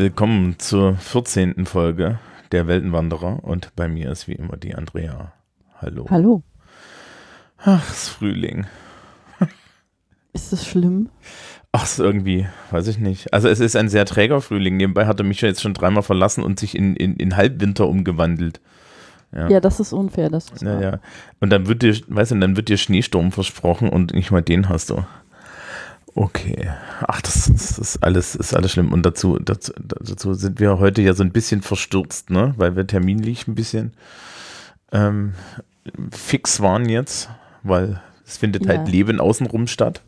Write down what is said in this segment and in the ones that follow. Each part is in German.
Willkommen zur 14. Folge der Weltenwanderer und bei mir ist wie immer die Andrea. Hallo. Hallo. Ach, es ist Frühling. Ist das schlimm? Ach, es ist irgendwie, weiß ich nicht. Also es ist ein sehr träger Frühling. Nebenbei hat er mich ja jetzt schon dreimal verlassen und sich in, in, in Halbwinter umgewandelt. Ja. ja, das ist unfair. Das ist ja, ja. Und dann wird dir, weißt du, dann wird dir Schneesturm versprochen und nicht mal den hast du. Okay. Ach, das, das, ist alles, ist alles schlimm. Und dazu, dazu, dazu sind wir heute ja so ein bisschen verstürzt, ne? Weil wir terminlich ein bisschen ähm, fix waren jetzt, weil es findet halt ja. halt Leben außenrum statt.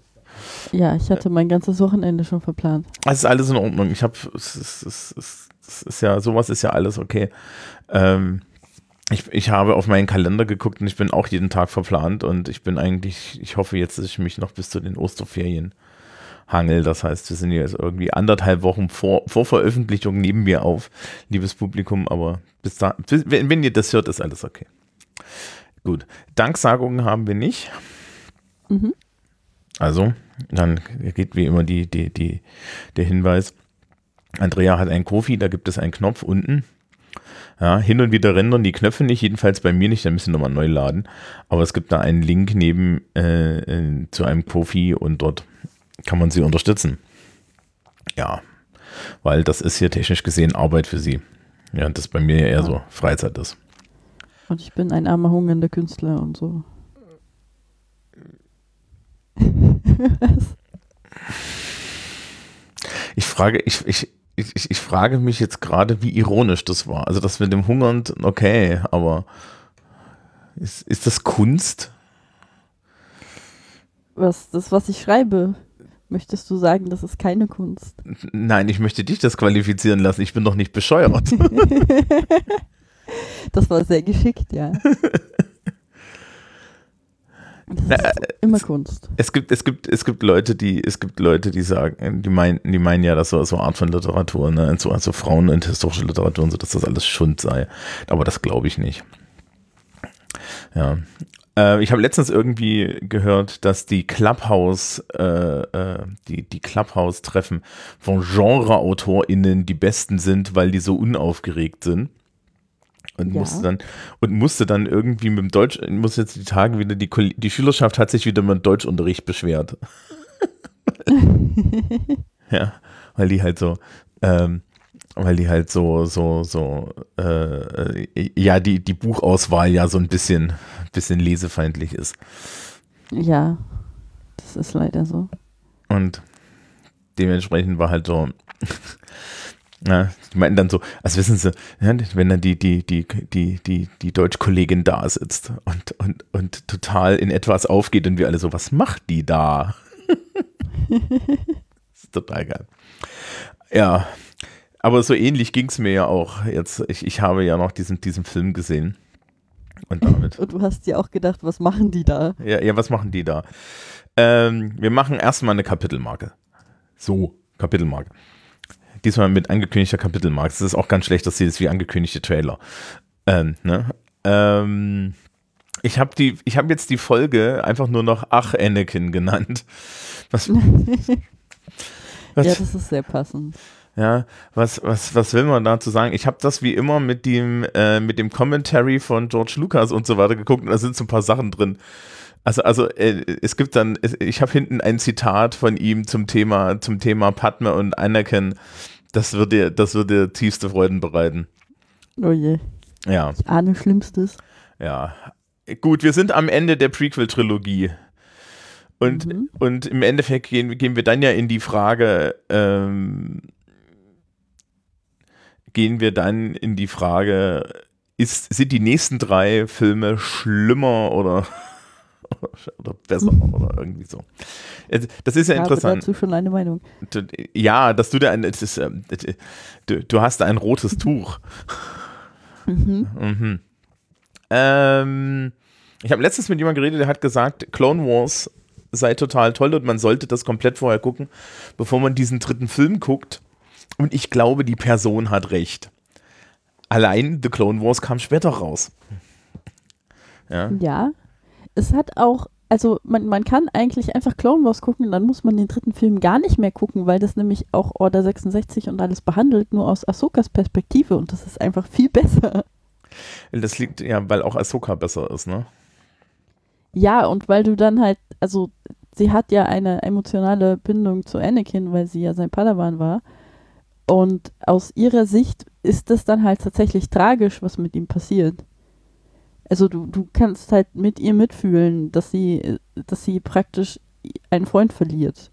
Ja, ich hatte mein ganzes Wochenende schon verplant. Es ist alles in Ordnung. Ich habe, es, es, es, es, ist ja, sowas ist ja alles okay. Ähm, ich, ich habe auf meinen Kalender geguckt und ich bin auch jeden Tag verplant und ich bin eigentlich, ich hoffe jetzt, dass ich mich noch bis zu den Osterferien hangel. Das heißt, wir sind jetzt irgendwie anderthalb Wochen vor, vor Veröffentlichung neben mir auf, liebes Publikum, aber bis da, wenn, wenn ihr das hört, ist alles okay. Gut. Danksagungen haben wir nicht. Mhm. Also, dann geht wie immer die, die, die, der Hinweis. Andrea hat einen Kofi, da gibt es einen Knopf unten. Ja, hin und wieder rendern die Knöpfe nicht, jedenfalls bei mir nicht, dann müssen wir nochmal neu laden. Aber es gibt da einen Link neben äh, äh, zu einem Kofi und dort kann man sie unterstützen. Ja, weil das ist hier technisch gesehen Arbeit für sie. Ja, das bei mir ja eher so Freizeit ist. Und ich bin ein armer, hungernder Künstler und so. ich frage, ich, ich, ich, ich frage mich jetzt gerade, wie ironisch das war. Also das mit dem Hungern, okay, aber ist, ist das Kunst? Was, das, was ich schreibe, möchtest du sagen, das ist keine Kunst? Nein, ich möchte dich das qualifizieren lassen. Ich bin doch nicht bescheuert. das war sehr geschickt, ja. Na, äh, immer Kunst. Es gibt, es gibt, es gibt Leute, die, es gibt Leute, die sagen, die meinen, die meinen ja, dass so, so Art von Literatur, ne, so also Frauen und historische Literatur und so, dass das alles Schund sei. Aber das glaube ich nicht. Ja. Äh, ich habe letztens irgendwie gehört, dass die Clubhouse, äh, äh, die, die Clubhouse-Treffen von Genre-AutorInnen die besten sind, weil die so unaufgeregt sind und ja. musste dann und musste dann irgendwie mit dem Deutsch muss jetzt die Tage wieder die die Schülerschaft hat sich wieder mit dem Deutschunterricht beschwert ja weil die halt so ähm, weil die halt so so so äh, ja die die Buchauswahl ja so ein bisschen bisschen lesefeindlich ist ja das ist leider so und dementsprechend war halt so ja, die meinten dann so, als wissen sie, wenn dann die, die, die, die, die, die Deutschkollegin da sitzt und, und, und total in etwas aufgeht und wir alle so, was macht die da? das ist total geil. Ja, aber so ähnlich ging es mir ja auch jetzt. Ich, ich habe ja noch diesen, diesen Film gesehen. Und damit. Und du hast dir auch gedacht, was machen die da? Ja, ja was machen die da? Ähm, wir machen erstmal eine Kapitelmarke. So, Kapitelmarke. Diesmal mit angekündigter Kapitelmarke. Das ist auch ganz schlecht, dass sie das wie angekündigte Trailer. Ähm, ne? ähm, ich habe die, ich habe jetzt die Folge einfach nur noch Ach Anakin genannt. Was, was, ja, das ist sehr passend. Ja, was, was, was will man dazu sagen? Ich habe das wie immer mit dem, äh, mit dem Commentary von George Lucas und so weiter geguckt und da sind so ein paar Sachen drin. Also, also äh, es gibt dann, ich habe hinten ein Zitat von ihm zum Thema, zum Thema Padme und Anakin. Das wird dir, das wird dir tiefste Freuden bereiten. Oh je. Ja. Ich ahne Schlimmstes. Ja. Gut, wir sind am Ende der Prequel-Trilogie. Und, mhm. und im Endeffekt gehen, gehen wir dann ja in die Frage, ähm, gehen wir dann in die Frage, ist, sind die nächsten drei Filme schlimmer oder oder besser oder irgendwie so. Das ist ja ich interessant. Habe dazu schon eine Meinung. Ja, dass du da ein, ist, ähm, du, du, hast da ein rotes Tuch. Mhm. mhm. Ähm, ich habe letztens mit jemandem geredet, der hat gesagt, Clone Wars sei total toll und man sollte das komplett vorher gucken, bevor man diesen dritten Film guckt. Und ich glaube, die Person hat recht. Allein The Clone Wars kam später raus. Ja. ja es hat auch, also man, man kann eigentlich einfach Clone Wars gucken, dann muss man den dritten Film gar nicht mehr gucken, weil das nämlich auch Order 66 und alles behandelt, nur aus Ahsokas Perspektive und das ist einfach viel besser. Das liegt ja, weil auch Ahsoka besser ist, ne? Ja, und weil du dann halt, also sie hat ja eine emotionale Bindung zu Anakin, weil sie ja sein Padawan war. Und aus ihrer Sicht ist das dann halt tatsächlich tragisch, was mit ihm passiert. Also du, du kannst halt mit ihr mitfühlen, dass sie, dass sie praktisch einen Freund verliert.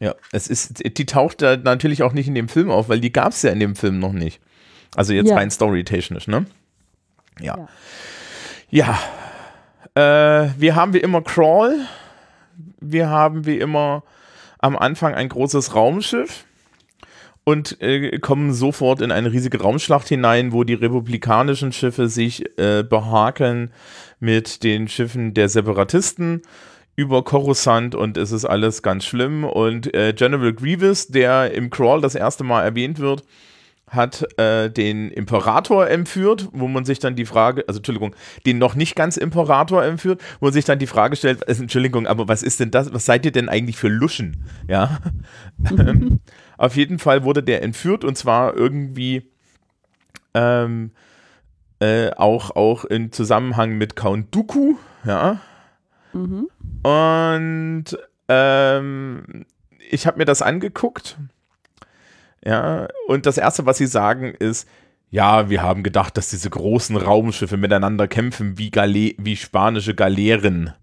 Ja, es ist, die taucht da natürlich auch nicht in dem Film auf, weil die gab es ja in dem Film noch nicht. Also jetzt Ja. rein storytechnisch, ne? Ja. Ja. Äh, wir haben wie immer Crawl. Wir haben wie immer am Anfang ein großes Raumschiff und äh, kommen sofort in eine riesige Raumschlacht hinein, wo die republikanischen Schiffe sich äh, behakeln mit den Schiffen der Separatisten über Coruscant und es ist alles ganz schlimm. Und äh, General Grievous, der im Crawl das erste Mal erwähnt wird, hat äh, den Imperator entführt, wo man sich dann die Frage, also Entschuldigung, den noch nicht ganz Imperator entführt, wo man sich dann die Frage stellt, äh, Entschuldigung, aber was ist denn das, was seid ihr denn eigentlich für Luschen? Ja. Auf jeden Fall wurde der entführt und zwar irgendwie ähm, äh, auch, auch in Zusammenhang mit Count Dooku, ja. Mhm. Und ähm, ich habe mir das angeguckt. Ja, und das Erste, was sie sagen, ist, ja, wir haben gedacht, dass diese großen Raumschiffe miteinander kämpfen wie, Gale wie spanische Galeeren.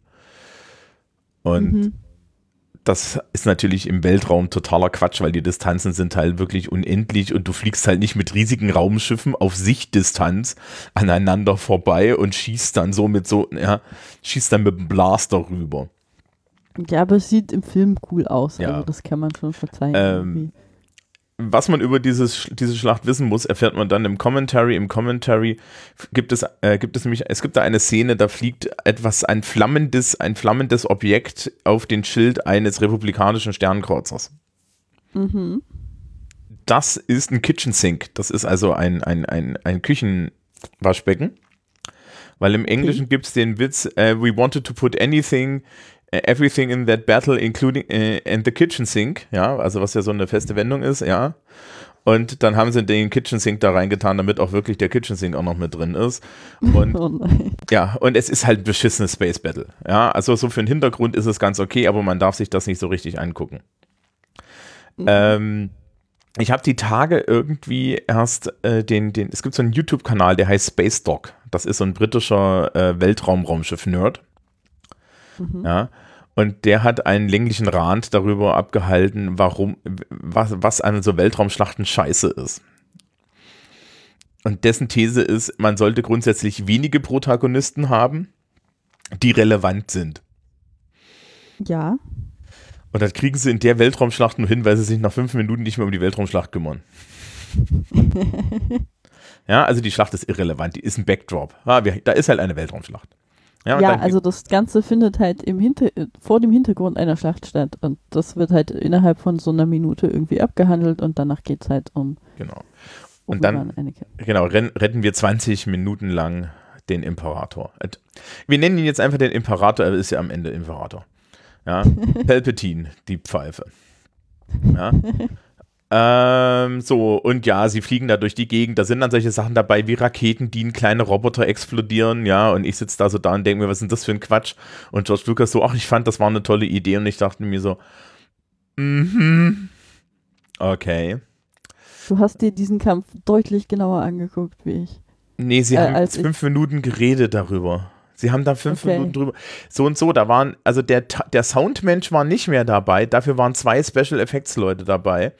Und Mhm. Das ist natürlich im Weltraum totaler Quatsch, weil die Distanzen sind halt wirklich unendlich und du fliegst halt nicht mit riesigen Raumschiffen auf Sichtdistanz aneinander vorbei und schießt dann so mit so, ja, schießt dann mit dem Blaster rüber. Ja, aber es sieht im Film cool aus, Ja. also das kann man schon verzeihen. Ähm, irgendwie. Was man über dieses, diese Schlacht wissen muss, erfährt man dann im Commentary. Im Commentary gibt es, äh, gibt es nämlich, es gibt da eine Szene, da fliegt etwas, ein flammendes, ein flammendes Objekt auf den Schild eines republikanischen Sternkreuzers. Mhm. Das ist ein Kitchen Sink. Das ist also ein, ein, ein, ein Küchenwaschbecken. Weil im Englischen gibt es den Witz, äh, we wanted to put anything, everything in that battle, including äh, and the kitchen sink, ja, also was ja so eine feste Wendung ist, ja. Und dann haben sie den Kitchen Sink da reingetan, damit auch wirklich der Kitchen Sink auch noch mit drin ist. Und Oh ja, und es ist halt ein beschissenes Space Battle. Ja, also so für den Hintergrund ist es ganz okay, aber man darf sich das nicht so richtig angucken. Ähm, ich habe die Tage irgendwie erst äh, den, den, es gibt so einen YouTube-Kanal, der heißt Space Dog. Das ist so ein britischer äh, Weltraum-Raumschiff-Nerd. Mhm. Ja. Und der hat einen länglichen Rant darüber abgehalten, warum, was, was an so Weltraumschlachten scheiße ist. Und dessen These ist, man sollte grundsätzlich wenige Protagonisten haben, die relevant sind. Ja. Und das kriegen sie in der Weltraumschlacht nur hin, weil sie sich nach fünf Minuten nicht mehr um die Weltraumschlacht kümmern. ja, also die Schlacht ist irrelevant, die ist ein Backdrop. Ah, wir, da ist halt eine Weltraumschlacht. Ja, Ja, also das Ganze findet halt im Hinter vor dem Hintergrund einer Schlacht statt und das wird halt innerhalb von so einer Minute irgendwie abgehandelt und danach geht es halt um genau. Und dann-. Genau, retten wir 20 Minuten lang den Imperator. Wir nennen ihn jetzt einfach den Imperator, er ist ja am Ende Imperator. Ja, Palpatine, die Pfeife. Ja. Ähm, so, und ja, sie fliegen da durch die Gegend. Da sind dann solche Sachen dabei wie Raketen, die in kleine Roboter explodieren. Ja, und ich sitze da so da und denke mir, was ist denn das für ein Quatsch? Und George Lucas so, ach, ich fand, das war eine tolle Idee. Und ich dachte mir so, mhm, okay. Du hast dir diesen Kampf deutlich genauer angeguckt wie ich. Nee, sie Äh, haben fünf Minuten geredet darüber. Sie haben da fünf Okay. Minuten drüber. So und so, da waren, also der, der Soundmensch war nicht mehr dabei, dafür waren zwei Special Effects Leute dabei.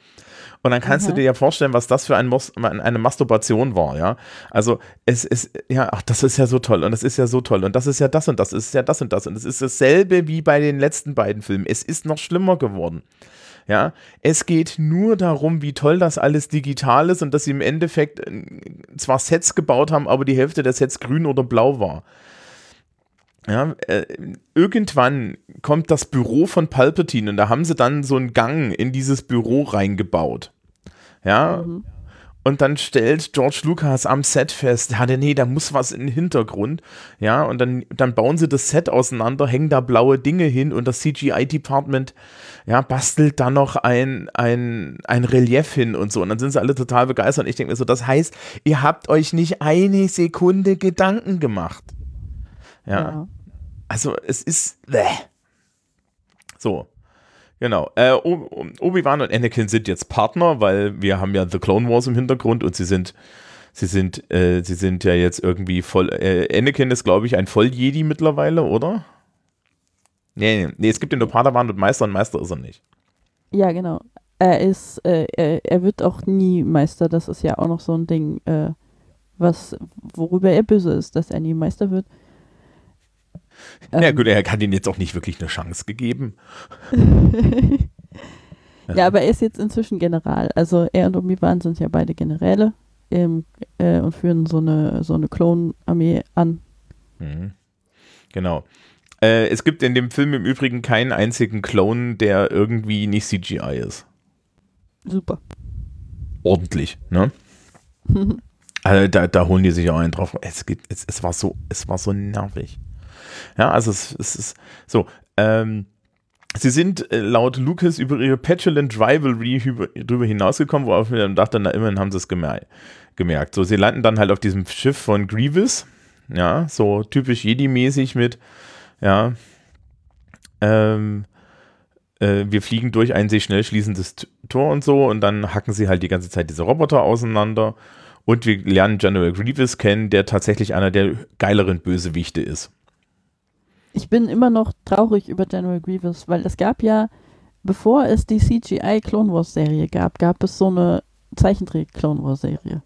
Und dann kannst Aha. du dir ja vorstellen, was das für ein Mos eine Masturbation war, ja. Also es ist, ja, ach, das ist ja so toll und das ist ja so toll und das ist ja das und das ist ja das und das und es ist dasselbe wie bei den letzten beiden Filmen. Es ist noch schlimmer geworden. Ja, es geht nur darum, wie toll das alles digital ist und dass sie im Endeffekt äh, zwar Sets gebaut haben, aber die Hälfte der Sets grün oder blau war. Ja, äh, irgendwann kommt das Büro von Palpatine und da haben sie dann so einen Gang in dieses Büro reingebaut. Ja, Mhm. Und dann stellt George Lucas am Set fest, ja, nee, da muss was im Hintergrund. Ja, und dann, dann bauen sie das Set auseinander, hängen da blaue Dinge hin und das CGI-Department, ja, bastelt da noch ein, ein, ein Relief hin und so. Und dann sind sie alle total begeistert. Und ich denke mir so, das heißt, ihr habt euch nicht eine Sekunde Gedanken gemacht. Ja. ja. Also, es ist, bleh. So. Genau. Äh, Obi-Wan und Anakin sind jetzt Partner, weil wir haben ja The Clone Wars im Hintergrund und sie sind, sie sind, äh, sie sind ja jetzt irgendwie voll. Äh, Anakin ist, glaube ich, ein Voll-Jedi mittlerweile, oder? Nee, nee, nee, es gibt den nur Padawan und Meister und Meister ist er nicht. Ja, genau. Er ist, äh, er, er, wird auch nie Meister. Das ist ja auch noch so ein Ding, äh, was, worüber er böse ist, dass er nie Meister wird. Ja ähm, gut, er hat ihnen jetzt auch nicht wirklich eine Chance gegeben. ja, aber er ist jetzt inzwischen General. Also er und Obi-Wan sind ja beide Generäle ähm, äh, und führen so eine, so eine Klonarmee an. Mhm. Genau. Äh, es gibt in dem Film im Übrigen keinen einzigen Clone, der irgendwie nicht CGI ist. Super. Ordentlich, ne? also da, da holen die sich auch einen drauf. Es, geht, es, es, war so, es war so nervig. Ja, also es, es ist so. Ähm, sie sind äh, laut Lucas über ihre Petulant Rivalry drüber hinausgekommen, worauf wir dann dachten, na immerhin haben sie es gemer gemerkt. So, sie landen dann halt auf diesem Schiff von Grievous. Ja, so typisch Jedi-mäßig mit, ja, ähm, äh, wir fliegen durch ein sich schnell schließendes Tor und so und dann hacken sie halt die ganze Zeit diese Roboter auseinander und wir lernen General Grievous kennen, der tatsächlich einer der geileren Bösewichte ist ich bin immer noch traurig über General Grievous, weil es gab ja, bevor es die CGI Clone Wars Serie gab, gab es so eine Zeichentrick Clone Wars Serie.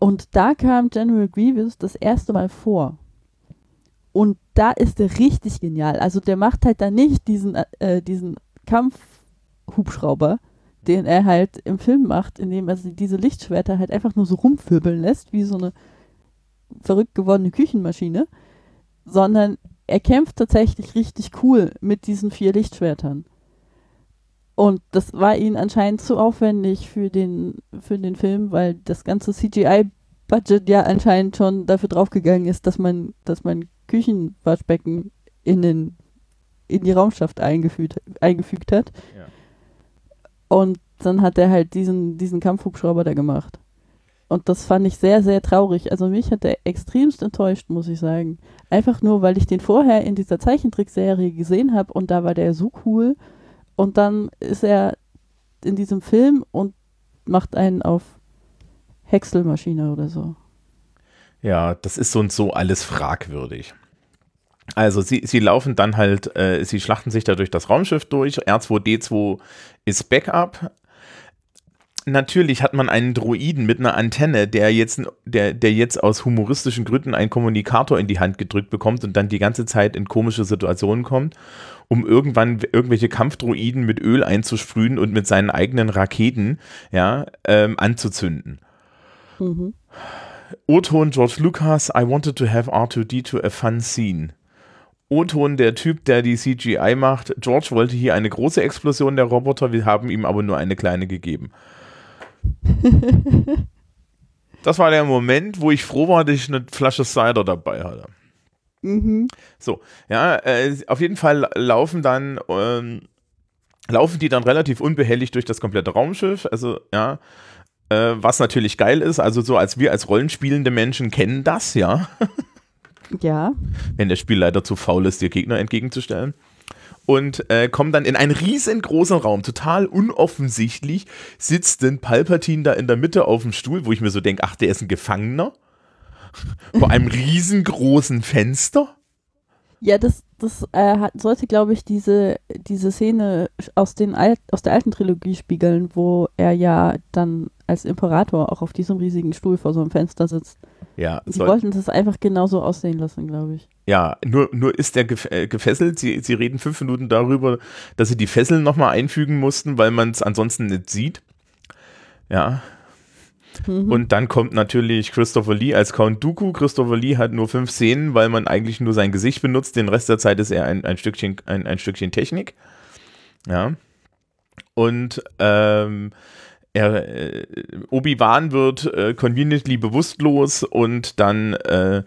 Und da kam General Grievous das erste Mal vor. Und da ist er richtig genial. Also der macht halt dann nicht diesen, äh, diesen Kampfhubschrauber, den er halt im Film macht, indem er diese Lichtschwerter halt einfach nur so rumwirbeln lässt, wie so eine verrückt gewordene Küchenmaschine, sondern er kämpft tatsächlich richtig cool mit diesen vier Lichtschwertern. Und das war ihnen anscheinend zu aufwendig für den, für den Film, weil das ganze CGI-Budget ja anscheinend schon dafür draufgegangen ist, dass man, dass man Küchenwaschbecken in, den, in die Raumschaft eingefügt, eingefügt hat. Ja. Und dann hat er halt diesen, diesen Kampfhubschrauber da gemacht. Und das fand ich sehr, sehr traurig. Also mich hat er extremst enttäuscht, muss ich sagen. Einfach nur, weil ich den vorher in dieser Zeichentrickserie gesehen habe und da war der so cool. Und dann ist er in diesem Film und macht einen auf Häckselmaschine oder so. Ja, das ist so und so alles fragwürdig. Also sie, sie laufen dann halt, äh, sie schlachten sich da durch das Raumschiff durch. R2D2 ist Backup natürlich hat man einen Droiden mit einer Antenne, der jetzt, der, der jetzt aus humoristischen Gründen einen Kommunikator in die Hand gedrückt bekommt und dann die ganze Zeit in komische Situationen kommt, um irgendwann irgendwelche Kampfdroiden mit Öl einzusprühen und mit seinen eigenen Raketen ja, ähm, anzuzünden. Mhm. O-Ton George Lucas, I wanted to have R2D2 a fun scene. O-Ton der Typ, der die CGI macht. George wollte hier eine große Explosion der Roboter, wir haben ihm aber nur eine kleine gegeben. das war der Moment, wo ich froh war, dass ich eine Flasche Cider dabei hatte. Mhm. So, ja, äh, auf jeden Fall laufen dann, ähm, laufen die dann relativ unbehelligt durch das komplette Raumschiff. Also, ja, äh, was natürlich geil ist, also so als wir als rollenspielende Menschen kennen das, ja. Ja. Wenn der Spielleiter zu faul ist, dir Gegner entgegenzustellen und äh, kommen dann in einen riesengroßen Raum. Total unoffensichtlich sitzt denn Palpatine da in der Mitte auf dem Stuhl, wo ich mir so denke, ach, der ist ein Gefangener. Vor einem riesengroßen Fenster. Ja, das, das äh, hat, sollte, glaube ich, diese, diese Szene aus, den Alt, aus der alten Trilogie spiegeln, wo er ja dann als Imperator auch auf diesem riesigen Stuhl vor so einem Fenster sitzt. Ja, sie wollten das einfach genauso aussehen lassen, glaube ich. Ja, nur, nur ist er äh, gefesselt. Sie, sie reden fünf Minuten darüber, dass sie die Fesseln nochmal einfügen mussten, weil man es ansonsten nicht sieht. Ja. Mhm. Und dann kommt natürlich Christopher Lee als Count Dooku. Christopher Lee hat nur fünf Szenen, weil man eigentlich nur sein Gesicht benutzt. Den Rest der Zeit ist er ein, ein, Stückchen, ein, ein Stückchen Technik. Ja. Und ähm, er, äh, Obi-Wan wird äh, conveniently bewusstlos und dann äh,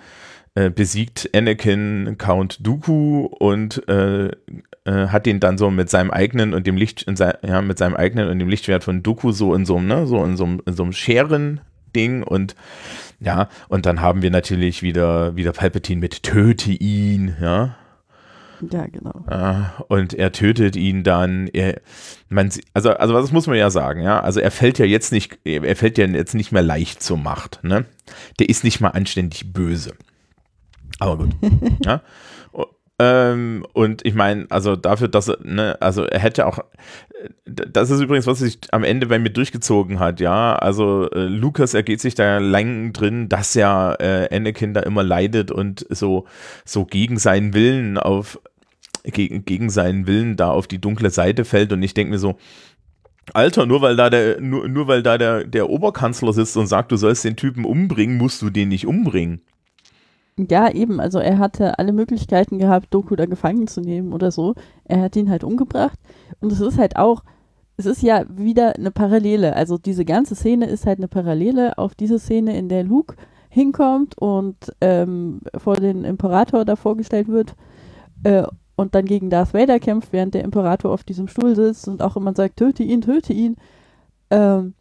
äh, besiegt Anakin Count Dooku und äh, äh, hat ihn dann so mit seinem eigenen und dem Licht, in sein, ja, mit seinem eigenen und dem Lichtschwert von Dooku so in so einem, ne, so in so einem, einem Scheren-Ding und ja, und dann haben wir natürlich wieder, wieder Palpatine mit Töte ihn, ja. Ja, genau. Äh, und er tötet ihn dann. Er, man, also, also das muss man ja sagen, ja. Also er fällt ja jetzt nicht, er fällt ja jetzt nicht mehr leicht zur Macht, ne? Der ist nicht mal anständig böse. Aber gut. ja. Ähm, und ich meine, also dafür, dass er, ne, also er hätte auch, das ist übrigens, was sich am Ende bei mir durchgezogen hat, ja. Also äh, Lukas ergeht sich da lang drin, dass ja äh, Anakin da immer leidet und so, so gegen seinen Willen auf, gegen, gegen seinen Willen da auf die dunkle Seite fällt. Und ich denke mir so, Alter, nur weil da der, nur, nur weil da der, der Oberkanzler sitzt und sagt, du sollst den Typen umbringen, musst du den nicht umbringen. Ja, eben. Also er hatte alle Möglichkeiten gehabt, Doku da gefangen zu nehmen oder so. Er hat ihn halt umgebracht. Und es ist halt auch, es ist ja wieder eine Parallele. Also diese ganze Szene ist halt eine Parallele auf diese Szene, in der Luke hinkommt und ähm, vor den Imperator da vorgestellt wird äh, und dann gegen Darth Vader kämpft, während der Imperator auf diesem Stuhl sitzt und auch immer sagt, töte ihn, töte ihn. Ähm,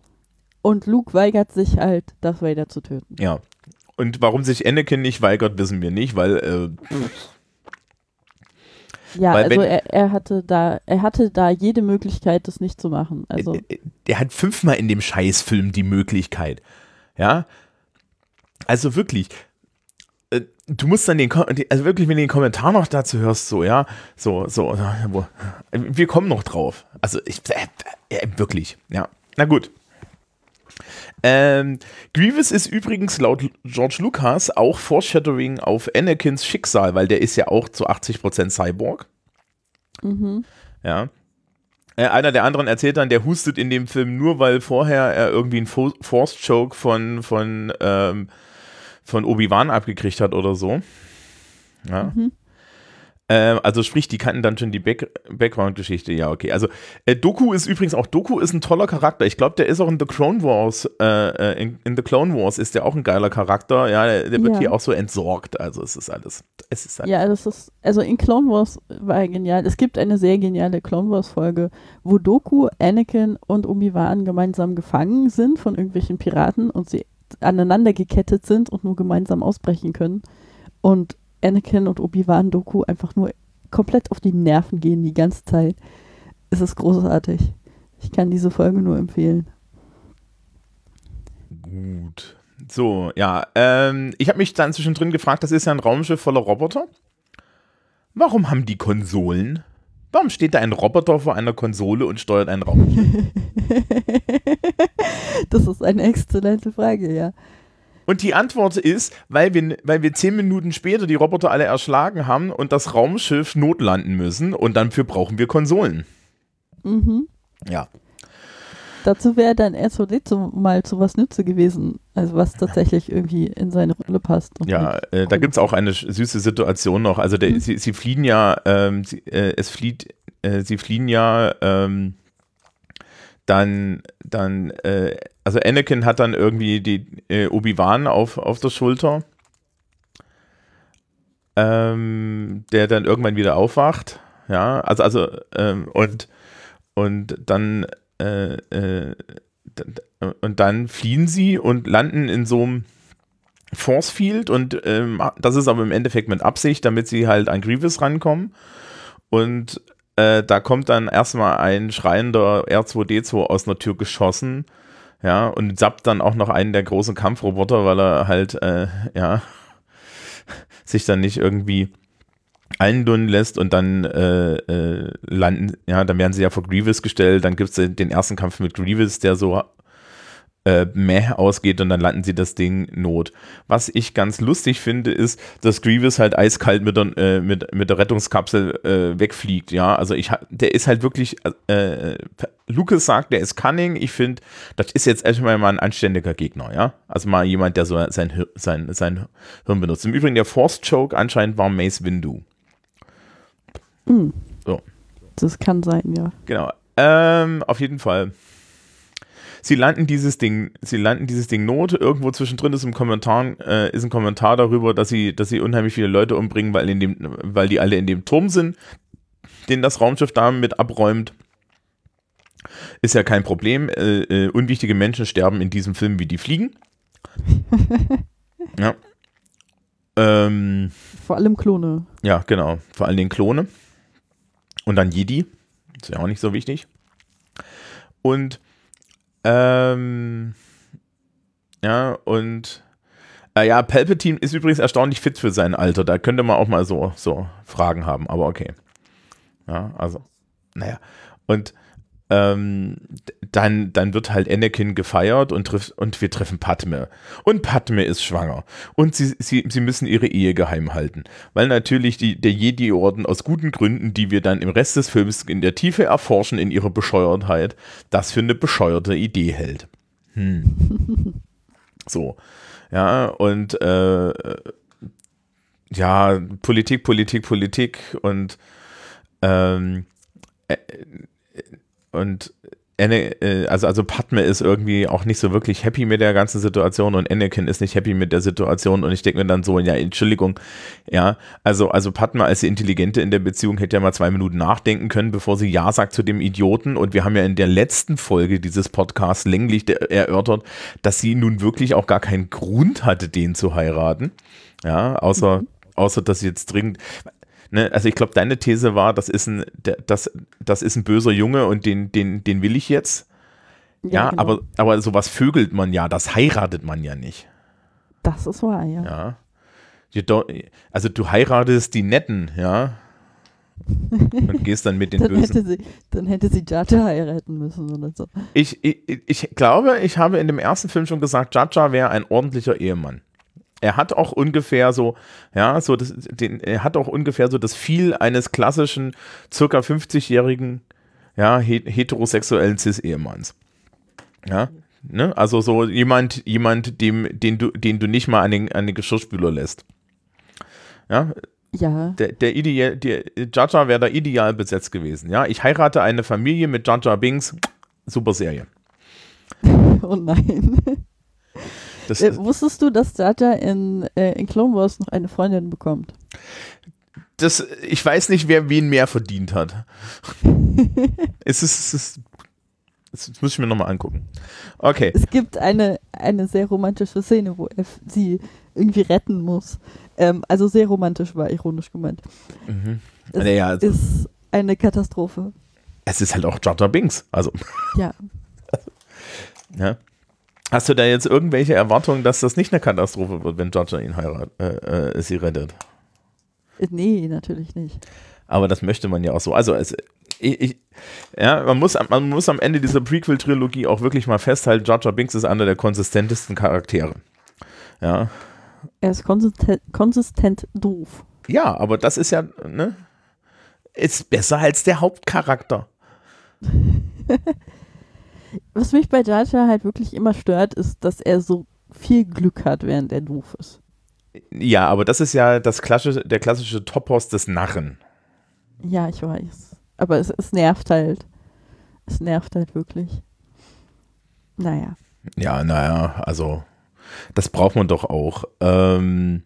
und Luke weigert sich halt, Darth Vader zu töten. Ja, und warum sich Anakin nicht weigert, wissen wir nicht, weil äh, Ja, Weil also er, er hatte da, er hatte da jede Möglichkeit, das nicht zu machen. Also äh, der hat fünfmal in dem Scheißfilm die Möglichkeit. Ja. Also wirklich. Äh, Du musst dann den, also wirklich, wenn du den Kommentar noch dazu hörst, so, ja, so, so, äh, wir kommen noch drauf. Also, ich, äh, äh, wirklich, ja. Na gut. Ähm, Grievous ist übrigens laut George Lucas auch Foreshadowing auf Anakins Schicksal, weil der ist ja auch zu 80% Cyborg. mhm. Ja. Äh, einer der anderen erzählt dann, der hustet in dem Film nur, weil vorher er irgendwie einen Fo Force Choke von, von, ähm, von Obi-Wan abgekriegt hat oder so. Ja. Mhm. Ähm, also sprich, die kannten dann schon die Back Background-Geschichte. Ja, okay. Also äh, Doku ist übrigens auch, Doku ist ein toller Charakter. Ich glaube, der ist auch in The Clone Wars, äh, äh, in, in The Clone Wars ist der auch ein geiler Charakter. Ja, der, der wird Ja. hier auch so entsorgt. Also es ist alles, es ist halt Ja, das ist, also in Clone Wars war er genial. Es gibt eine sehr geniale Clone Wars Folge, wo Doku, Anakin und Obi-Wan gemeinsam gefangen sind von irgendwelchen Piraten und sie aneinander gekettet sind und nur gemeinsam ausbrechen können. Und Anakin und Obi-Wan Doku einfach nur komplett auf die Nerven gehen die ganze Zeit. Es ist großartig. Ich kann diese Folge nur empfehlen. Gut. So, ja. Ähm, ich habe mich dann zwischendrin gefragt, das ist ja ein Raumschiff voller Roboter. Warum haben die Konsolen? Warum steht da ein Roboter vor einer Konsole und steuert ein Raumschiff? das ist eine exzellente Frage, ja. Und die Antwort ist, weil wir, weil wir zehn Minuten später die Roboter alle erschlagen haben und das Raumschiff notlanden müssen und dafür brauchen wir Konsolen. Mhm. Ja. Dazu wäre dann R2D2 mal zu was Nütze gewesen, also was tatsächlich irgendwie in seine Rolle passt. Ja, äh, da gibt es auch eine süße Situation noch. Also der, Mhm. sie, sie fliehen ja, ähm, sie, äh, es flieht, äh, sie fliehen ja ähm, dann, dann, äh, also Anakin hat dann irgendwie die äh, Obi-Wan auf, auf der Schulter, ähm, der dann irgendwann wieder aufwacht. Ja, also, also, ähm, und, und dann, äh, äh, und dann fliehen sie und landen in so einem Force Field und ähm, das ist aber im Endeffekt mit Absicht, damit sie halt an Grievous rankommen. Und äh, da kommt dann erstmal ein schreiender R2D2 aus einer Tür geschossen, ja, und zappt dann auch noch einen der großen Kampfroboter, weil er halt, äh, ja, sich dann nicht irgendwie eindunnen lässt und dann äh, äh, landen, ja, dann werden sie ja vor Grievous gestellt, dann gibt es den ersten Kampf mit Grievous, der so äh, mehr ausgeht und dann landen sie das Ding not. Was ich ganz lustig finde, ist, dass Grievous halt eiskalt mit der, äh, mit, mit der Rettungskapsel äh, wegfliegt, ja, also ich, der ist halt wirklich, äh, Lucas sagt, der ist cunning, ich finde, das ist jetzt erstmal mal ein anständiger Gegner, ja, also mal jemand, der so sein, Hir- sein, sein Hirn benutzt. Im Übrigen, der Force Choke anscheinend war Mace Windu. Hm. So. Das kann sein, ja. Genau. Ähm, auf jeden Fall. Sie landen dieses Ding, sie landen dieses Ding Not. Irgendwo zwischendrin ist ein Kommentar, äh, ist ein Kommentar darüber, dass sie, dass sie unheimlich viele Leute umbringen, weil in dem, weil die alle in dem Turm sind, den das Raumschiff damit abräumt. Ist ja kein Problem. Äh, äh, unwichtige Menschen sterben in diesem Film wie die Fliegen. ja. Ähm, Vor allem Klone. ja, genau. Vor allen Dingen Klone. Und dann Jedi. Ist ja auch nicht so wichtig. Und ähm, ja, und äh, ja, Palpatine ist übrigens erstaunlich fit für sein Alter. Da könnte man auch mal so, so Fragen haben, aber okay. Ja, also, naja. Und ähm, dann, dann wird halt Anakin gefeiert und, trifft, und wir treffen Padme. Und Padme ist schwanger. Und sie, sie, sie müssen ihre Ehe geheim halten. Weil natürlich die, der Jedi-Orden aus guten Gründen, die wir dann im Rest des Films in der Tiefe erforschen in ihrer Bescheuertheit, das für eine bescheuerte Idee hält. Hm. so. Ja, und äh, ja, Politik, Politik, Politik und ähm, äh, und Anne, äh, also, also Padme ist irgendwie auch nicht so wirklich happy mit der ganzen Situation und Anakin ist nicht happy mit der Situation und ich denke mir dann so, ja, Entschuldigung, ja, also, also Padme als Intelligente in der Beziehung hätte ja mal zwei Minuten nachdenken können, bevor sie Ja sagt zu dem Idioten. Und wir haben ja in der letzten Folge dieses Podcasts länglich erörtert, dass sie nun wirklich auch gar keinen Grund hatte, den zu heiraten, ja, außer, außer dass sie jetzt dringend, Ne, also ich glaube, deine These war, das ist ein, das, das ist ein böser Junge und den, den, den will ich jetzt. Ja, genau. aber, aber sowas vögelt man ja, das heiratet man ja nicht. Das ist wahr, ja. Ja. Also du heiratest die Netten, ja. Und gehst dann mit den Dann Bösen. hätte, sie, dann hätte sie Jar heiraten müssen oder so. Ich, ich, ich glaube, ich habe in dem ersten Film schon gesagt, Jar wäre ein ordentlicher Ehemann. Er hat auch ungefähr so, ja, so das, den, er hat auch ungefähr so das Viel eines klassischen, circa 50-jährigen, ja, he heterosexuellen Cis-Ehemanns. Ja, ne? Also so jemand, jemand, dem, den du, den du nicht mal an den, an den Geschirrspüler lässt. Ja, Ja, der, der ideal, der Jar wäre da ideal besetzt gewesen. Ja, ich heirate eine Familie mit Jar Binks. Super Serie. oh nein. Das, Äh, wusstest du, dass Jar in, äh, in Clone Wars noch eine Freundin bekommt? das, ich weiß nicht, wer wen mehr verdient hat. es ist, es ist das, muss ich mir nochmal angucken. Okay. Es gibt eine, eine sehr romantische Szene, wo er sie irgendwie retten muss. Ähm, also sehr romantisch war ironisch gemeint. Mhm. Es Naja, also, ist eine Katastrophe. es ist halt auch Jar Jar Binks. Also, Ja, ja. Hast du da jetzt irgendwelche Erwartungen, dass das nicht eine Katastrophe wird, wenn Jar ihn heiratet, äh, äh, sie rettet? Nee, natürlich nicht. Aber das möchte man ja auch so. Also es, ich, ich, ja, man muss, am- man muss am Ende dieser Prequel-Trilogie auch wirklich mal festhalten, Jar Binks ist einer der konsistentesten Charaktere. Ja. Er ist konsistent, konsistent doof. Ja, aber das ist ja, ne? Ist besser als der Hauptcharakter. Was mich bei Jar halt wirklich immer stört, ist, dass er so viel Glück hat, während er doof ist. Ja, aber das ist ja das klassische, der klassische Topos des Narren. Ja, ich weiß. Aber es, es nervt halt. Es nervt halt wirklich. Naja. Ja, naja, also das braucht man doch auch. Ähm,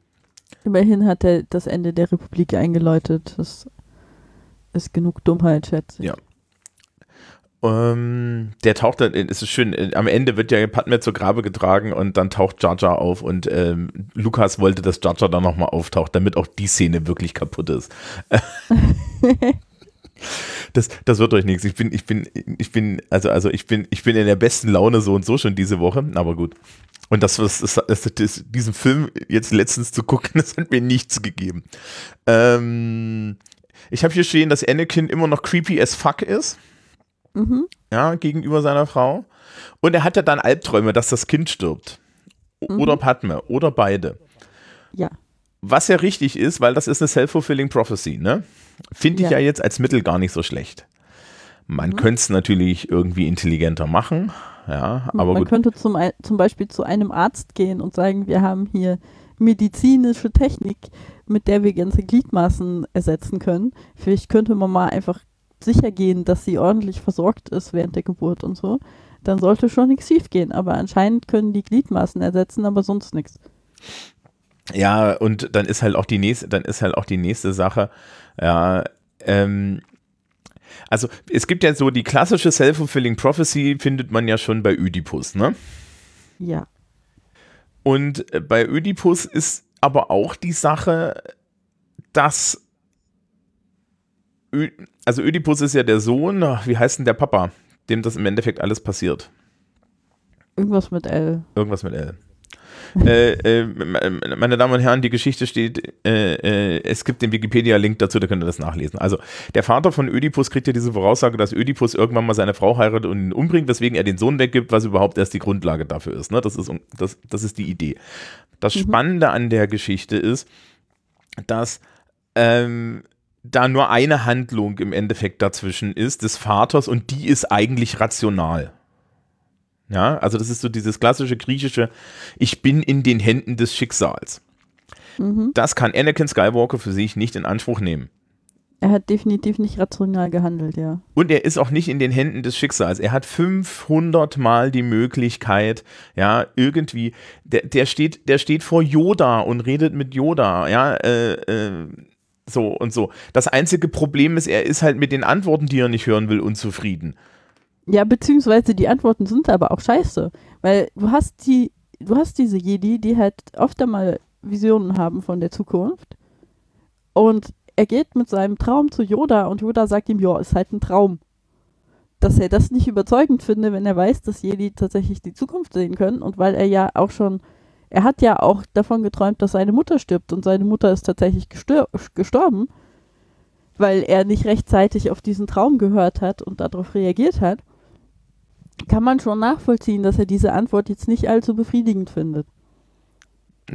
Immerhin hat er das Ende der Republik eingeläutet. Das ist genug Dummheit, schätze ich. Ja. Ähm, der taucht dann, es ist schön, äh, am Ende wird ja Padme zur Grabe getragen und dann taucht Jar Jar auf und ähm, Lukas wollte, dass Jar Jar dann nochmal auftaucht, damit auch die Szene wirklich kaputt ist. Das, das wird euch nichts. Ich bin, ich bin, ich bin, also, also ich bin, ich bin in der besten Laune so und so schon diese Woche, aber gut. Und das, was das, das, das, diesen Film jetzt letztens zu gucken, das hat mir nichts gegeben. Ähm, ich habe hier stehen, dass Anakin immer noch creepy as fuck ist, Mhm. ja, gegenüber seiner Frau. Und er hat ja dann Albträume, dass das Kind stirbt. Mhm. Oder Padme, oder beide. Ja. Was ja richtig ist, weil das ist eine self-fulfilling prophecy, ne? Finde ich ja. Ja. jetzt als Mittel gar nicht so schlecht. Man könnte es natürlich irgendwie intelligenter machen, ja, aber Man gut. könnte zum, zum Beispiel zu einem Arzt gehen und sagen, wir haben hier medizinische Technik, mit der wir ganze Gliedmaßen ersetzen können. Vielleicht könnte man mal einfach sicher gehen, dass sie ordentlich versorgt ist während der Geburt und so. dann sollte schon nichts schief gehen. Aber anscheinend können die Gliedmaßen ersetzen, aber sonst nichts. Ja, und dann ist halt auch die nächste, dann ist halt auch die nächste Sache, ja, ähm, also es gibt ja so die klassische Self-Fulfilling Prophecy, findet man ja schon bei Ödipus, ne? Ja. Und äh, bei Ödipus ist aber auch die Sache, dass Ö also Ödipus ist ja der Sohn, wie heißt denn der Papa, dem das im Endeffekt alles passiert? Irgendwas mit L. Irgendwas mit L. äh, äh, meine Damen und Herren, die Geschichte steht, äh, äh, es gibt den Wikipedia-Link dazu, da könnt ihr das nachlesen. Also, der Vater von Ödipus kriegt ja diese Voraussage, dass Ödipus irgendwann mal seine Frau heiratet und ihn umbringt, weswegen er den Sohn weggibt, was überhaupt erst die Grundlage dafür ist. Ne? Das, ist das, das ist die Idee. Das mhm. Spannende an der Geschichte ist, dass ähm, da nur eine Handlung im Endeffekt dazwischen ist, des Vaters, und die ist eigentlich rational. Ja, also das ist so dieses klassische griechische, ich bin in den Händen des Schicksals. Mhm. Das kann Anakin Skywalker für sich nicht in Anspruch nehmen. Er hat definitiv nicht rational gehandelt, ja. Und er ist auch nicht in den Händen des Schicksals. Er hat 500 Mal die Möglichkeit, ja, irgendwie, der, der, steht, der steht vor Yoda und redet mit Yoda, ja, äh, äh, so und so. Das einzige Problem ist, er ist halt mit den Antworten, die er nicht hören will, unzufrieden. Ja, beziehungsweise die Antworten sind aber auch scheiße. Weil du hast die, du hast diese Jedi, die halt oft einmal Visionen haben von der Zukunft. Und er geht mit seinem Traum zu Yoda und Yoda sagt ihm, ja, ist halt ein Traum. Dass er das nicht überzeugend finde, wenn er weiß, dass Jedi tatsächlich die Zukunft sehen können und weil er ja auch schon, er hat ja auch davon geträumt, dass seine Mutter stirbt und seine Mutter ist tatsächlich gestorben, weil er nicht rechtzeitig auf diesen Traum gehört hat und darauf reagiert hat kann man schon nachvollziehen, dass er diese Antwort jetzt nicht allzu befriedigend findet.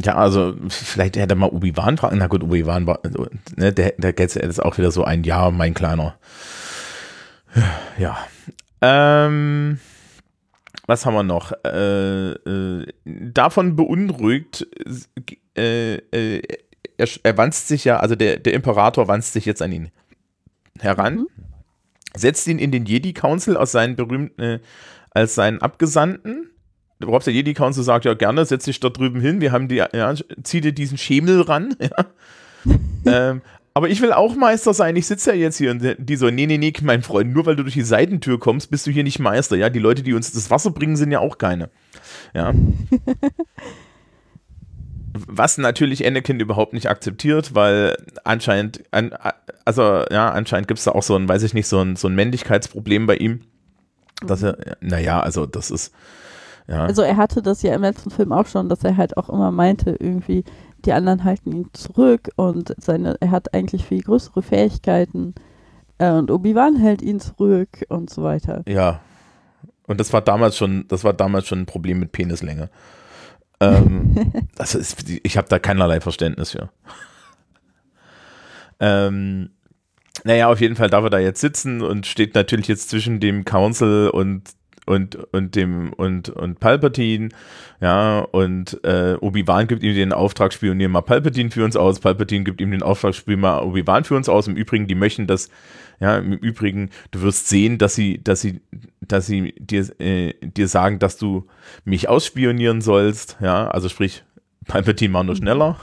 Ja, also vielleicht hätte er mal Obi-Wan fragen. Na gut, Obi-Wan war, also, ne, der, der ist auch wieder so ein Ja, mein Kleiner. Ja. Ähm, was haben wir noch? Äh, äh, davon beunruhigt, äh, äh, er, er wanzt sich ja, also der, der Imperator wanzt sich jetzt an ihn heran. Mhm setzt ihn in den Jedi Council aus seinen berühmten, äh, als seinen Abgesandten. Worauf der Jedi Council sagt, ja gerne, setz dich da drüben hin, wir haben die, ja, zieh dir diesen Schemel ran, ja. ähm, aber ich will auch Meister sein, ich sitze ja jetzt hier und die so, nee, nee, nee, mein Freund, nur weil du durch die Seitentür kommst, bist du hier nicht Meister, ja, die Leute, die uns das Wasser bringen, sind ja auch keine, ja. Was natürlich Anakin überhaupt nicht akzeptiert, weil anscheinend, an, also ja, anscheinend gibt es da auch so ein, weiß ich nicht, so ein, so ein Männlichkeitsproblem bei ihm. Dass er, naja, also das ist, ja. Also er hatte das ja im letzten Film auch schon, dass er halt auch immer meinte, irgendwie, die anderen halten ihn zurück und seine, er hat eigentlich viel größere Fähigkeiten äh, und Obi-Wan hält ihn zurück und so weiter. Ja. Und das war damals schon, das war damals schon ein Problem mit Penislänge. Ähm, ist, ich habe da keinerlei Verständnis für. ähm, naja, auf jeden Fall darf er da jetzt sitzen und steht natürlich jetzt zwischen dem Council und und und dem und und Palpatine, ja und äh, Obi Wan gibt ihm den Auftrag, spionieren mal Palpatine für uns aus. Palpatine gibt ihm den Auftrag, spielen mal Obi Wan für uns aus. Im Übrigen, die möchten das, ja im Übrigen, du wirst sehen, dass sie, dass sie, dass sie dir äh, dir sagen, dass du mich ausspionieren sollst, ja, also sprich Palpatine war nur schneller.